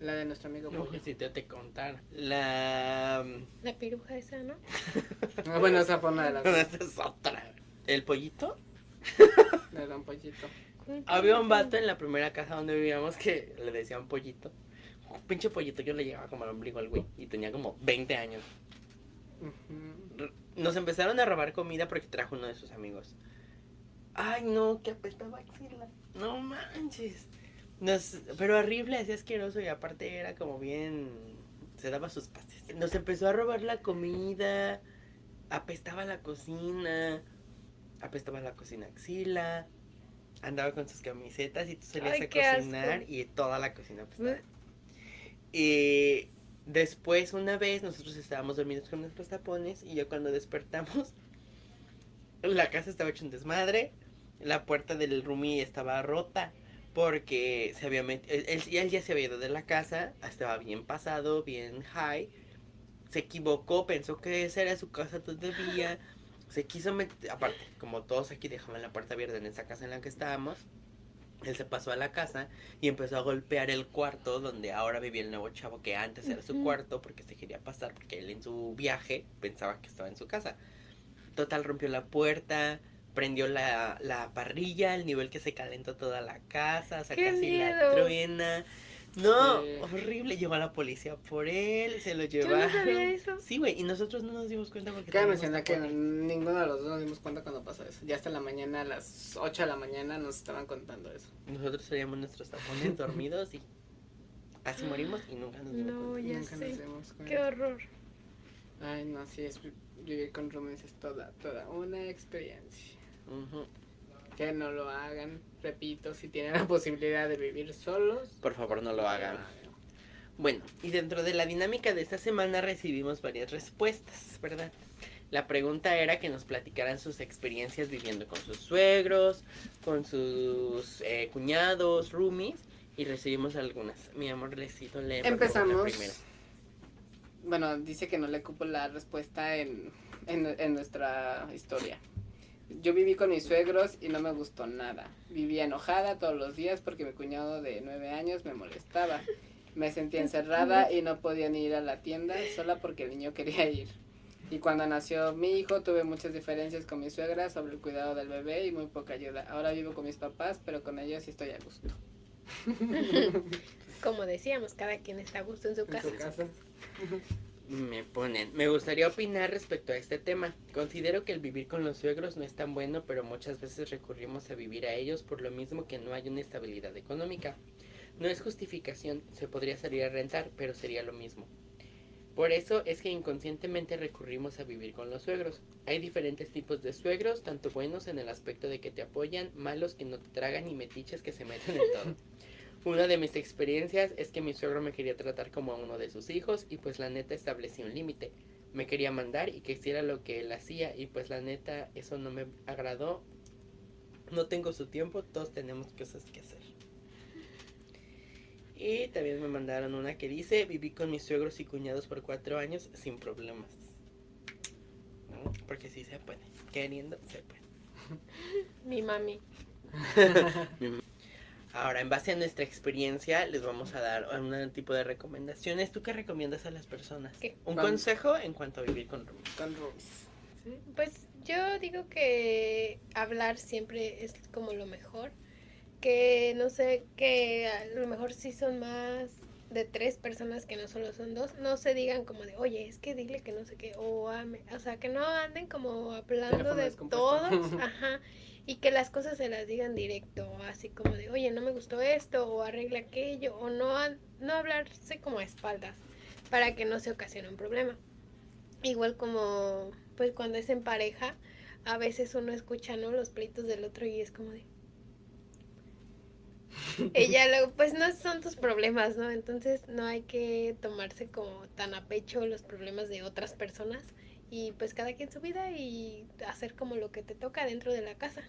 La de nuestro amigo No, si te, te contar. La... La piruja esa, ¿no? Ah, bueno, esa fue una de las Esa es otra. ¿El pollito? Pollito. Había un vato en la primera casa donde vivíamos que le decían pollito. Pinche pollito, yo le llegaba como al ombligo al güey y tenía como 20 años. Nos empezaron a robar comida porque trajo uno de sus amigos. Ay, no, que apestaba axila. No manches. Nos, pero horrible, así asqueroso y aparte era como bien... Se daba sus pases. Nos empezó a robar la comida. Apestaba la cocina. Apestaba la cocina axila. Andaba con sus camisetas y tú salías Ay, a cocinar asco. y toda la cocina apestaba. Y después, una vez, nosotros estábamos dormidos con nuestros tapones y yo cuando despertamos, la casa estaba hecha un desmadre, la puerta del roomie estaba rota porque se había metido, él, él- él ya se había ido de la casa, estaba bien pasado, bien high, se equivocó, pensó que esa era su casa todavía, se quiso meter, aparte, como todos aquí dejaban la puerta abierta en esa casa en la que estábamos, él se pasó a la casa y empezó a golpear el cuarto donde ahora vivía el nuevo chavo que antes era su cuarto porque se quería pasar porque él en su viaje pensaba que estaba en su casa. Total rompió la puerta, prendió la, la parrilla al nivel que se calentó toda la casa, o sea, ¡Qué casi la truena. No, Sí. horrible. Llegó la policía por él, se lo Yo llevaron. no sabía eso. Sí, güey, y nosotros no nos dimos cuenta porque Cabe mencionar que ninguno de los dos nos dimos cuenta cuando pasó eso. Ya hasta la mañana, a las 8 de la mañana, nos estaban contando eso. Nosotros teníamos nuestros tapones dormidos y así morimos y nunca nos dimos No, cuenta. ya Nunca sé. nos dimos cuenta. Qué horror. Ay, no, sí, es, vivir con roommates es toda, toda una experiencia. Ujú. Que no lo hagan, repito, si tienen la posibilidad de vivir solos. Por favor, no lo hagan. Bueno, y dentro de la dinámica de esta semana recibimos varias respuestas, ¿verdad? La pregunta era que nos platicaran sus experiencias viviendo con sus suegros, con sus eh, cuñados, roomies, y recibimos algunas. Mi amor, Lecito, lee por favor, la Empezamos. primera. Bueno, dice que no le cupo la respuesta en, en, en nuestra historia. Yo viví con mis suegros y no me gustó nada. Vivía enojada todos los días porque mi cuñado de nueve años me molestaba. Me sentía encerrada y no podía ni ir a la tienda sola porque el niño quería ir. Y cuando nació mi hijo tuve muchas diferencias con mi suegra sobre el cuidado del bebé y muy poca ayuda. Ahora vivo con mis papás, pero con ellos sí estoy a gusto. Como decíamos, cada quien está a gusto en su En casa. su casa. Me ponen, me gustaría opinar respecto a este tema. Considero que el vivir con los suegros no es tan bueno, pero muchas veces recurrimos a vivir a ellos por lo mismo que no hay una estabilidad económica. No es justificación, se podría salir a rentar, pero sería lo mismo. Por eso es que inconscientemente recurrimos a vivir con los suegros. Hay diferentes tipos de suegros, tanto buenos en el aspecto de que te apoyan, malos que no te tragan y metiches que se meten en todo. Una de mis experiencias es que mi suegro me quería tratar como a uno de sus hijos y pues la neta establecí un límite. Me quería mandar y que hiciera lo que él hacía y pues la neta eso no me agradó. No tengo su tiempo, todos tenemos cosas que hacer. Y también me mandaron una que dice, viví con mis suegros y cuñados por cuatro años sin problemas. ¿No? Porque sí se puede. Queriendo, se puede. Mi mami. Ahora, en base a nuestra experiencia, les vamos a dar un tipo de recomendaciones. ¿Tú qué recomiendas a las personas? ¿Qué? Un Vamos. consejo en cuanto a vivir con roomies. Con roomies. Sí, Pues yo digo que hablar siempre es como lo mejor. Que no sé, que a lo mejor sí son más de tres personas que no solo son dos. No se digan como de, oye, es que dile que no sé qué. O, ame- o sea, que no anden como hablando Teléfono de todos. Ajá. Y que las cosas se las digan directo. Así como de, oye, no me gustó esto. O arregla aquello. O no, no hablarse como a espaldas. Para que no se ocasione un problema. Igual como, pues cuando es en pareja, a veces uno escucha, ¿no? Los pleitos del otro y es como de... Ella luego, pues no son tus problemas, ¿no? Entonces no hay que tomarse como tan a pecho los problemas de otras personas y pues cada quien su vida y hacer como lo que te toca dentro de la casa.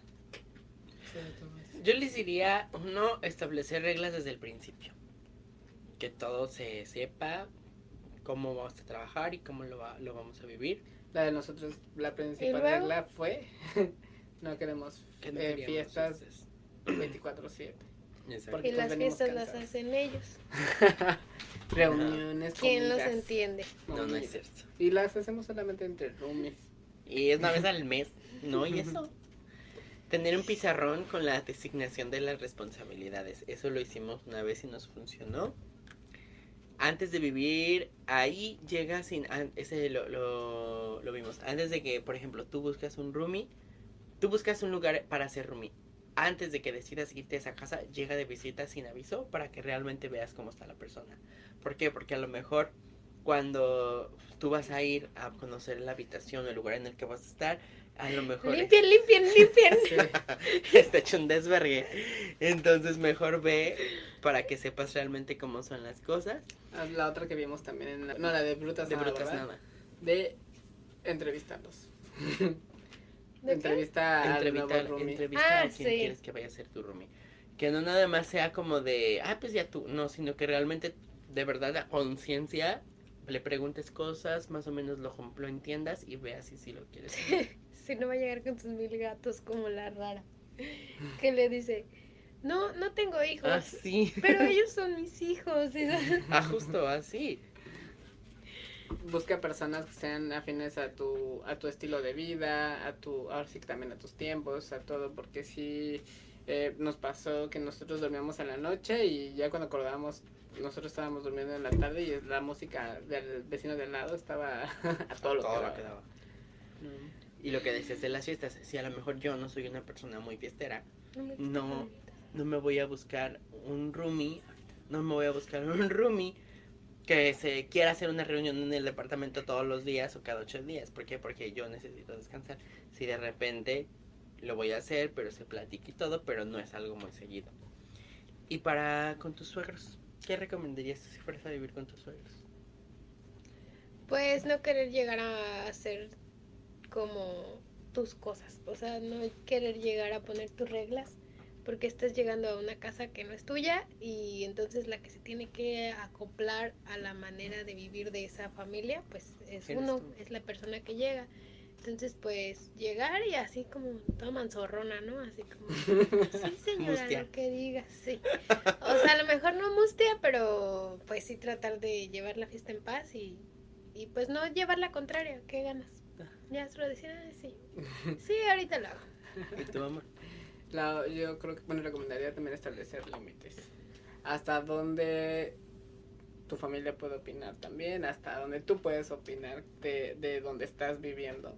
Yo les diría, uno, establecer reglas desde el principio. Que todo se sepa cómo vamos a trabajar y cómo lo, va- lo vamos a vivir. La de nosotros, la principal luego? regla fue no queremos Que no eh, fiestas. 24/7. Porque Y las fiestas las hacen ellos. Reuniones, ¿Quién los entiende? No, no es cierto. Y las hacemos solamente entre roomies. Y es una vez al mes, ¿no? Y eso. Tener un pizarrón con la designación de las responsabilidades. Eso lo hicimos una vez y nos funcionó. Antes de vivir ahí, llega sin... Ese lo, lo, lo vimos. Antes de que, por ejemplo, tú buscas un roomie, tú buscas un lugar para hacer roomie. Antes de que decidas irte a esa casa, llega de visita sin aviso para que realmente veas cómo está la persona. ¿Por qué? Porque a lo mejor cuando tú vas a ir a conocer la habitación o el lugar en el que vas a estar, a lo mejor Limpien, limpien, limpien. Sí. está hecho un desvergue. Entonces mejor ve para que sepas realmente cómo son las cosas. Ah, La otra que vimos también, en la, no, la de Brutas De nada, brutas ¿verdad? nada. De entrevistarlos. ¿De qué? Entrevista al Entrevista, entrevista Ah, a quien sí. quieres que vaya a ser tu roomie. Que no nada más sea como de, ah, pues ya tú. No, sino que realmente, de verdad, a conciencia, le preguntes cosas, más o menos lo, lo entiendas y veas si sí lo quieres. Si no va a llegar con sus mil gatos como la rara. Que le dice, no, no tengo hijos. ah, sí. Pero ellos son mis hijos. y- Ah, justo así. Busca personas que sean afines a tu, a tu estilo de vida, a tu, ahora sí que también a tus tiempos, a todo, porque sí eh, nos pasó que nosotros dormíamos en la noche y ya cuando acordábamos nosotros estábamos durmiendo en la tarde y la música del vecino del lado estaba a todo lo que Todo lo que daba. Mm. Y lo que decías de las fiestas, si a lo mejor yo no soy una persona muy fiestera, No, no me voy a buscar un roomie, no me voy a buscar un roomie que se quiera hacer una reunión en el departamento todos los días o cada ocho días. ¿Por qué? Porque yo necesito descansar. Si de repente lo voy a hacer, pero se platica y todo, pero no es algo muy seguido. Y para con tus suegros, ¿qué recomendarías si fueras a vivir con tus suegros? Pues no querer llegar a hacer como tus cosas, o sea, no querer llegar a poner tus reglas, porque estás llegando a una casa que no es tuya y entonces la que se tiene que acoplar a la manera de vivir de esa familia, pues es uno, tú. es la persona que llega. Entonces, pues llegar y así como toda manzorrona, ¿no? Así como, sí, señora, Mustia. lo que digas, sí. O sea, a lo mejor no mustia, pero pues sí tratar de llevar la fiesta en paz y, y pues no llevar la contraria, ¿qué ganas? Ya solo decir, ah, sí, sí, ahorita lo hago. ¿Y tu mamá? La- yo creo que, bueno, recomendaría también establecer límites. Hasta dónde tu familia puede opinar también, hasta dónde tú puedes opinar de, de donde estás viviendo.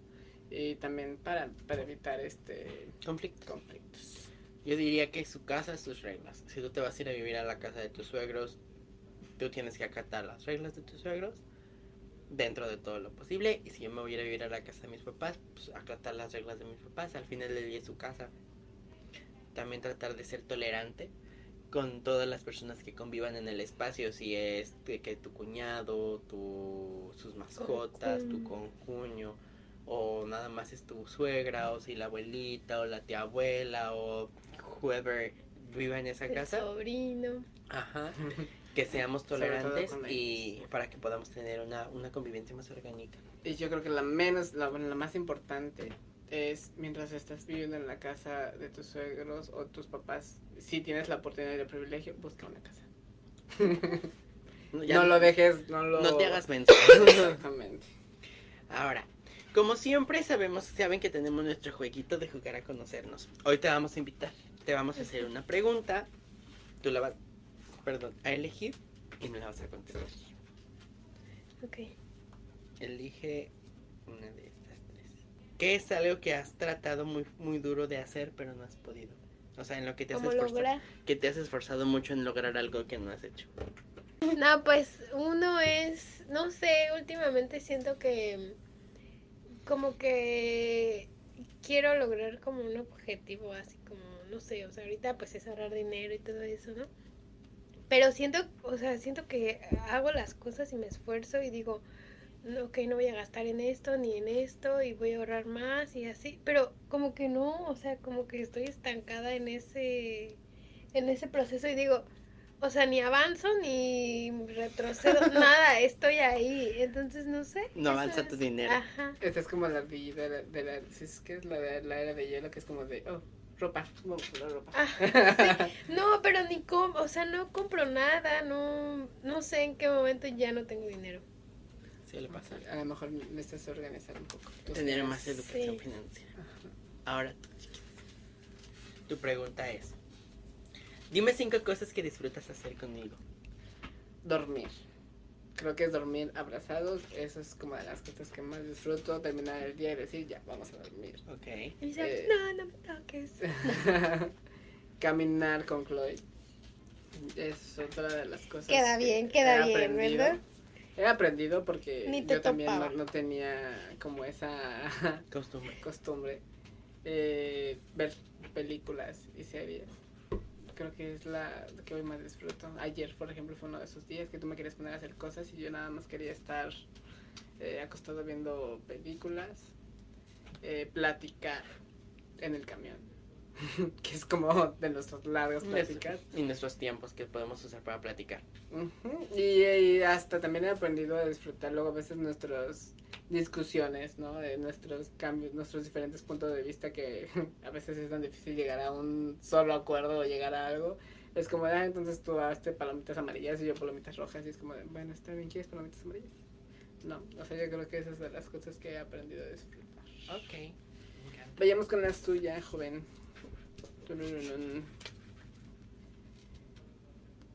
Y también para, para evitar este Conflicto. conflictos. Yo diría que su casa, sus reglas. Si tú te vas a ir a vivir a la casa de tus suegros, tú tienes que acatar las reglas de tus suegros dentro de todo lo posible. Y si yo me voy a ir a vivir a la casa de mis papás, pues acatar las reglas de mis papás. Al final del día es su casa. También tratar de ser tolerante con todas las personas que convivan en el espacio. Si es de que tu cuñado, tu, sus mascotas, tu concuño o nada más es tu suegra, o si la abuelita, o la tía abuela, o whoever viva en esa El casa. sobrino. Ajá. Que seamos tolerantes y para que podamos tener una, una convivencia más orgánica. Y yo creo que la menos, la, bueno, la más importante es mientras estás viviendo en la casa de tus suegros o tus papás, si tienes la oportunidad y el privilegio, busca una casa. No, ya no no- lo dejes, no lo... no te hagas mensaje. Exactamente. Ahora, como siempre sabemos, saben que tenemos nuestro jueguito de jugar a conocernos. Hoy te vamos a invitar, te vamos a hacer una pregunta, tú la vas, perdón, a elegir y me la vas a contestar. Ok. Elige una de estas ¿Qué es algo que has tratado muy, muy duro de hacer pero no has podido? O sea, en lo que te has ¿Cómo esforzado, que te has esforzado mucho en lograr algo que no has hecho. No, pues uno es, no sé, últimamente siento que como que quiero lograr como un objetivo así como, no sé, o sea, ahorita pues es ahorrar dinero y todo eso, ¿no? Pero siento, o sea, siento que hago las cosas y me esfuerzo y digo, ok, no voy a gastar en esto ni en esto y voy a ahorrar más y así, pero como que no, o sea, como que estoy estancada en ese, en ese proceso y digo, o sea, ni avanzo ni retrocedo, nada, estoy ahí. Entonces, no sé. No avanza es- tu dinero. Ajá. Esta es como la ardilla de la, de la si es que es la de la era de hielo, que es como de, oh, ropa, vamos a comprar ropa. Sí. No, pero ni com o sea, no compro nada, no, no sé en qué momento ya no tengo dinero. Sí, le pasa. A lo mejor necesitas organizar un poco. Tener más educación Sí. financiera. Ahora, tu pregunta es, dime cinco cosas que disfrutas hacer conmigo. Dormir. Creo que es dormir abrazados. Eso es como de las cosas que más disfruto. Terminar el día y decir, ya, vamos a dormir. Ok. Y dice, Eh. no, no me toques. Caminar con Chloe. Es otra de las cosas. Queda que bien, queda he bien, aprendido. ¿verdad? He aprendido porque yo también no, tenía como esa Costumbre. costumbre eh, ver películas y series. Creo que es la que hoy más disfruto. Ayer, por ejemplo, fue uno de esos días que tú me querías poner a hacer cosas y yo nada más quería estar eh, acostado viendo películas, eh, platicar en el camión, que es como de nuestras largas pláticas. Y nuestros tiempos que podemos usar para platicar. Ujú, Y, y hasta también he aprendido a disfrutar luego a veces nuestras discusiones, ¿no? De nuestros cambios, nuestros diferentes puntos de vista que a veces es tan difícil llegar a un solo acuerdo o llegar a algo. Es como, ah, entonces tú hazte palomitas amarillas y yo palomitas rojas y es como, de, bueno, está bien, ¿quieres palomitas amarillas? No, o sea, yo creo que esas son de las cosas que he aprendido a disfrutar. Ok. Vayamos con la suya, joven.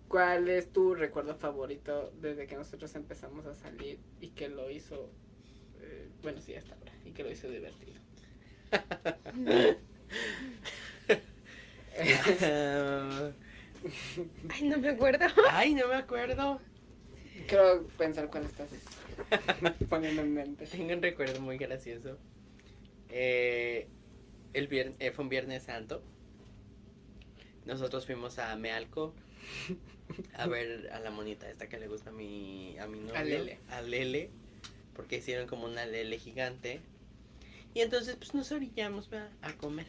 ¿Cuál es tu recuerdo favorito desde que nosotros empezamos a salir y que lo hizo, eh, bueno, sí, hasta ahora, y que lo hizo divertido? Ay, no me acuerdo. Ay, no me acuerdo. Quiero pensar cuál estás poniendo en mente. Tengo un recuerdo muy gracioso. Eh, el vier- eh, fue un Viernes Santo. Nosotros fuimos a Mealco a ver a la monita esta que le gusta a mi, a mi novio. A Lele. A Lele. Porque hicieron como una Lele gigante. Y entonces pues nos orillamos ¿verdad? a comer.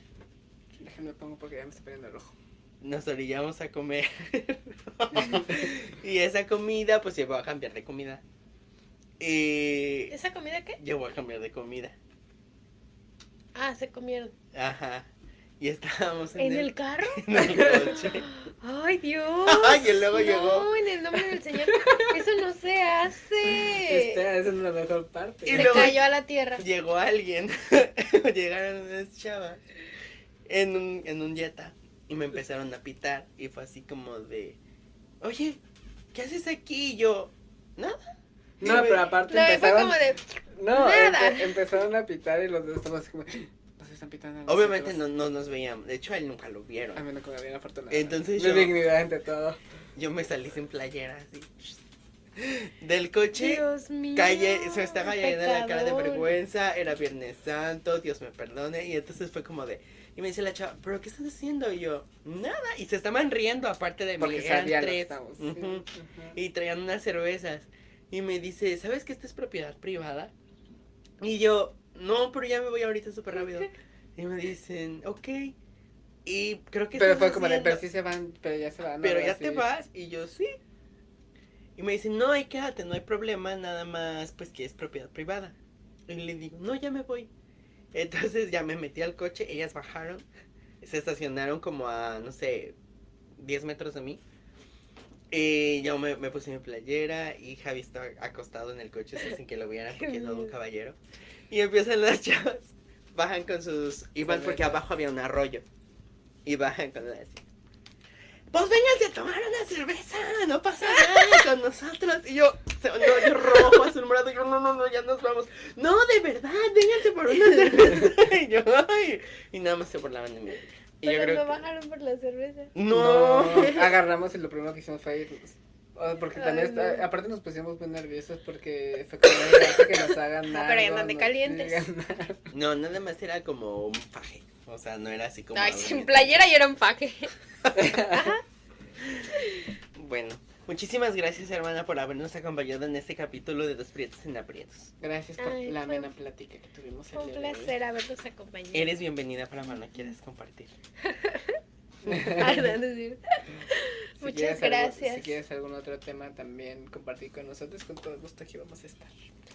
Déjenme pongo porque ya me está poniendo el ojo. Nos orillamos a comer. y esa comida pues llevó a cambiar de comida. Y ¿Esa comida qué? llevó a cambiar de comida. Ah, se comieron. Ajá. Y estábamos en, ¿En el carro? en el coche. Ay, Dios. Ay, y luego no, llegó. en el nombre del Señor. Eso no se hace. Esta esa es la mejor parte. Y se luego- cayó a la tierra. Llegó alguien. Llegaron unas chavas en un, en un Jetta. Y me empezaron a pitar. Y fue así como de. Oye, ¿qué haces aquí? Y yo. Nada. No, pero aparte No, fue empezaron... como de. No, Nada. empe- empezaron a pitar y los dos estamos así como... Están pitando. Obviamente nosotros". no, no nos veíamos. De hecho, a él nunca lo vieron. A mí no como bien afortunadamente. Entonces yo- dignidad ante todo. Yo me salí sin playera así. Del coche. Dios mío. Calle, se me estaba cayendo la cara de vergüenza, era Viernes Santo, Dios me perdone, y entonces fue como de, y me dice la chava, ¿pero qué estás haciendo? Y yo, nada, y se estaban riendo aparte de mí, Porque eran lo que tres, estamos. Sí, y traían unas cervezas, y me dice, ¿sabes que esta es propiedad privada? Y yo, no, pero ya me voy ahorita súper rápido, y me dicen, ok, y creo que Pero fue como de, pero sí se van, pero ya se van. pero ya así. te vas y yo sí. Y me dicen no ahí quédate no hay problema nada más pues que es propiedad privada. Y le digo no ya me voy. Entonces ya me metí al coche ellas bajaron se estacionaron como a no sé 10 metros de mí. Y yo me, me puse mi playera y Javi está acostado en el coche así sin que lo vieran porque es un caballero. Y empiezan las chavas bajan con sus iban porque abajo había un arroyo y bajan con las pues vénganse a tomar una cerveza, no pasa nada con nosotros. Y yo, se- no, yo rojo, asombrado, yo, no, no, no, ya nos vamos. No, de verdad, vénganse por una cerveza. Y yo, ay, y nada más se burlaban de mí. Y yo Pero creo no que- bajaron por la cerveza. No. agarramos y lo primero que hicimos fue irnos. Porque Ay, también, está- no. aparte nos pusimos muy nerviosos porque fue como "Ay, ahorita que nos hagan nada. Ah, pero ya andan de calientes. No, nada más era como un faje. O sea, no era así como. Ay, sin playera y era un paque. Bueno, muchísimas gracias, hermana, por habernos acompañado en este capítulo de Dos Prietos en Aprietos. Gracias por Ay, la amena plática que tuvimos el Fue un placer haberlos acompañado. Eres bienvenida para cuando quieras compartir. Si Muchas quieres algo- gracias. si quieres algún otro tema también compartir con nosotros, con todo gusto aquí vamos a estar.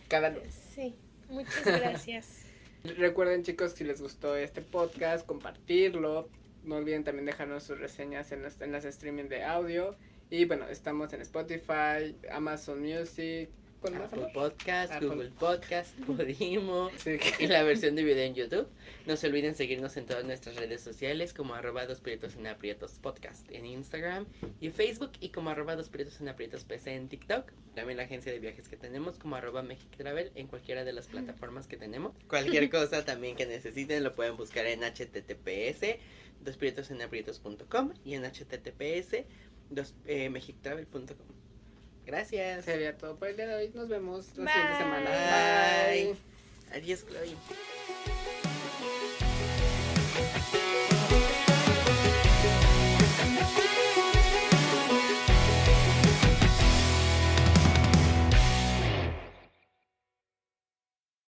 Cada lunes. Sí, muchas gracias. Recuerden chicos, si les gustó este podcast, compartirlo. No olviden también dejarnos sus reseñas en las, en las streaming de audio. Y bueno, estamos en Spotify, Amazon Music. Apple? Podcast, Apple. Google Podcast, Podimo. Sí. y la versión de video en YouTube. No se olviden seguirnos en todas nuestras redes sociales como arroba dos prietos en aprietos podcast en Instagram y Facebook y como arroba dos prietos en aprietos PC en TikTok. También la agencia de viajes que tenemos como arroba Travel en cualquiera de las plataformas que tenemos. Cualquier cosa también que necesiten lo pueden buscar en https dosprietosenaprietos.com y en https dos, eh. Gracias. Sería todo por el día de hoy. Nos vemos la Bye. siguiente semana. Bye. Adiós, Chloe.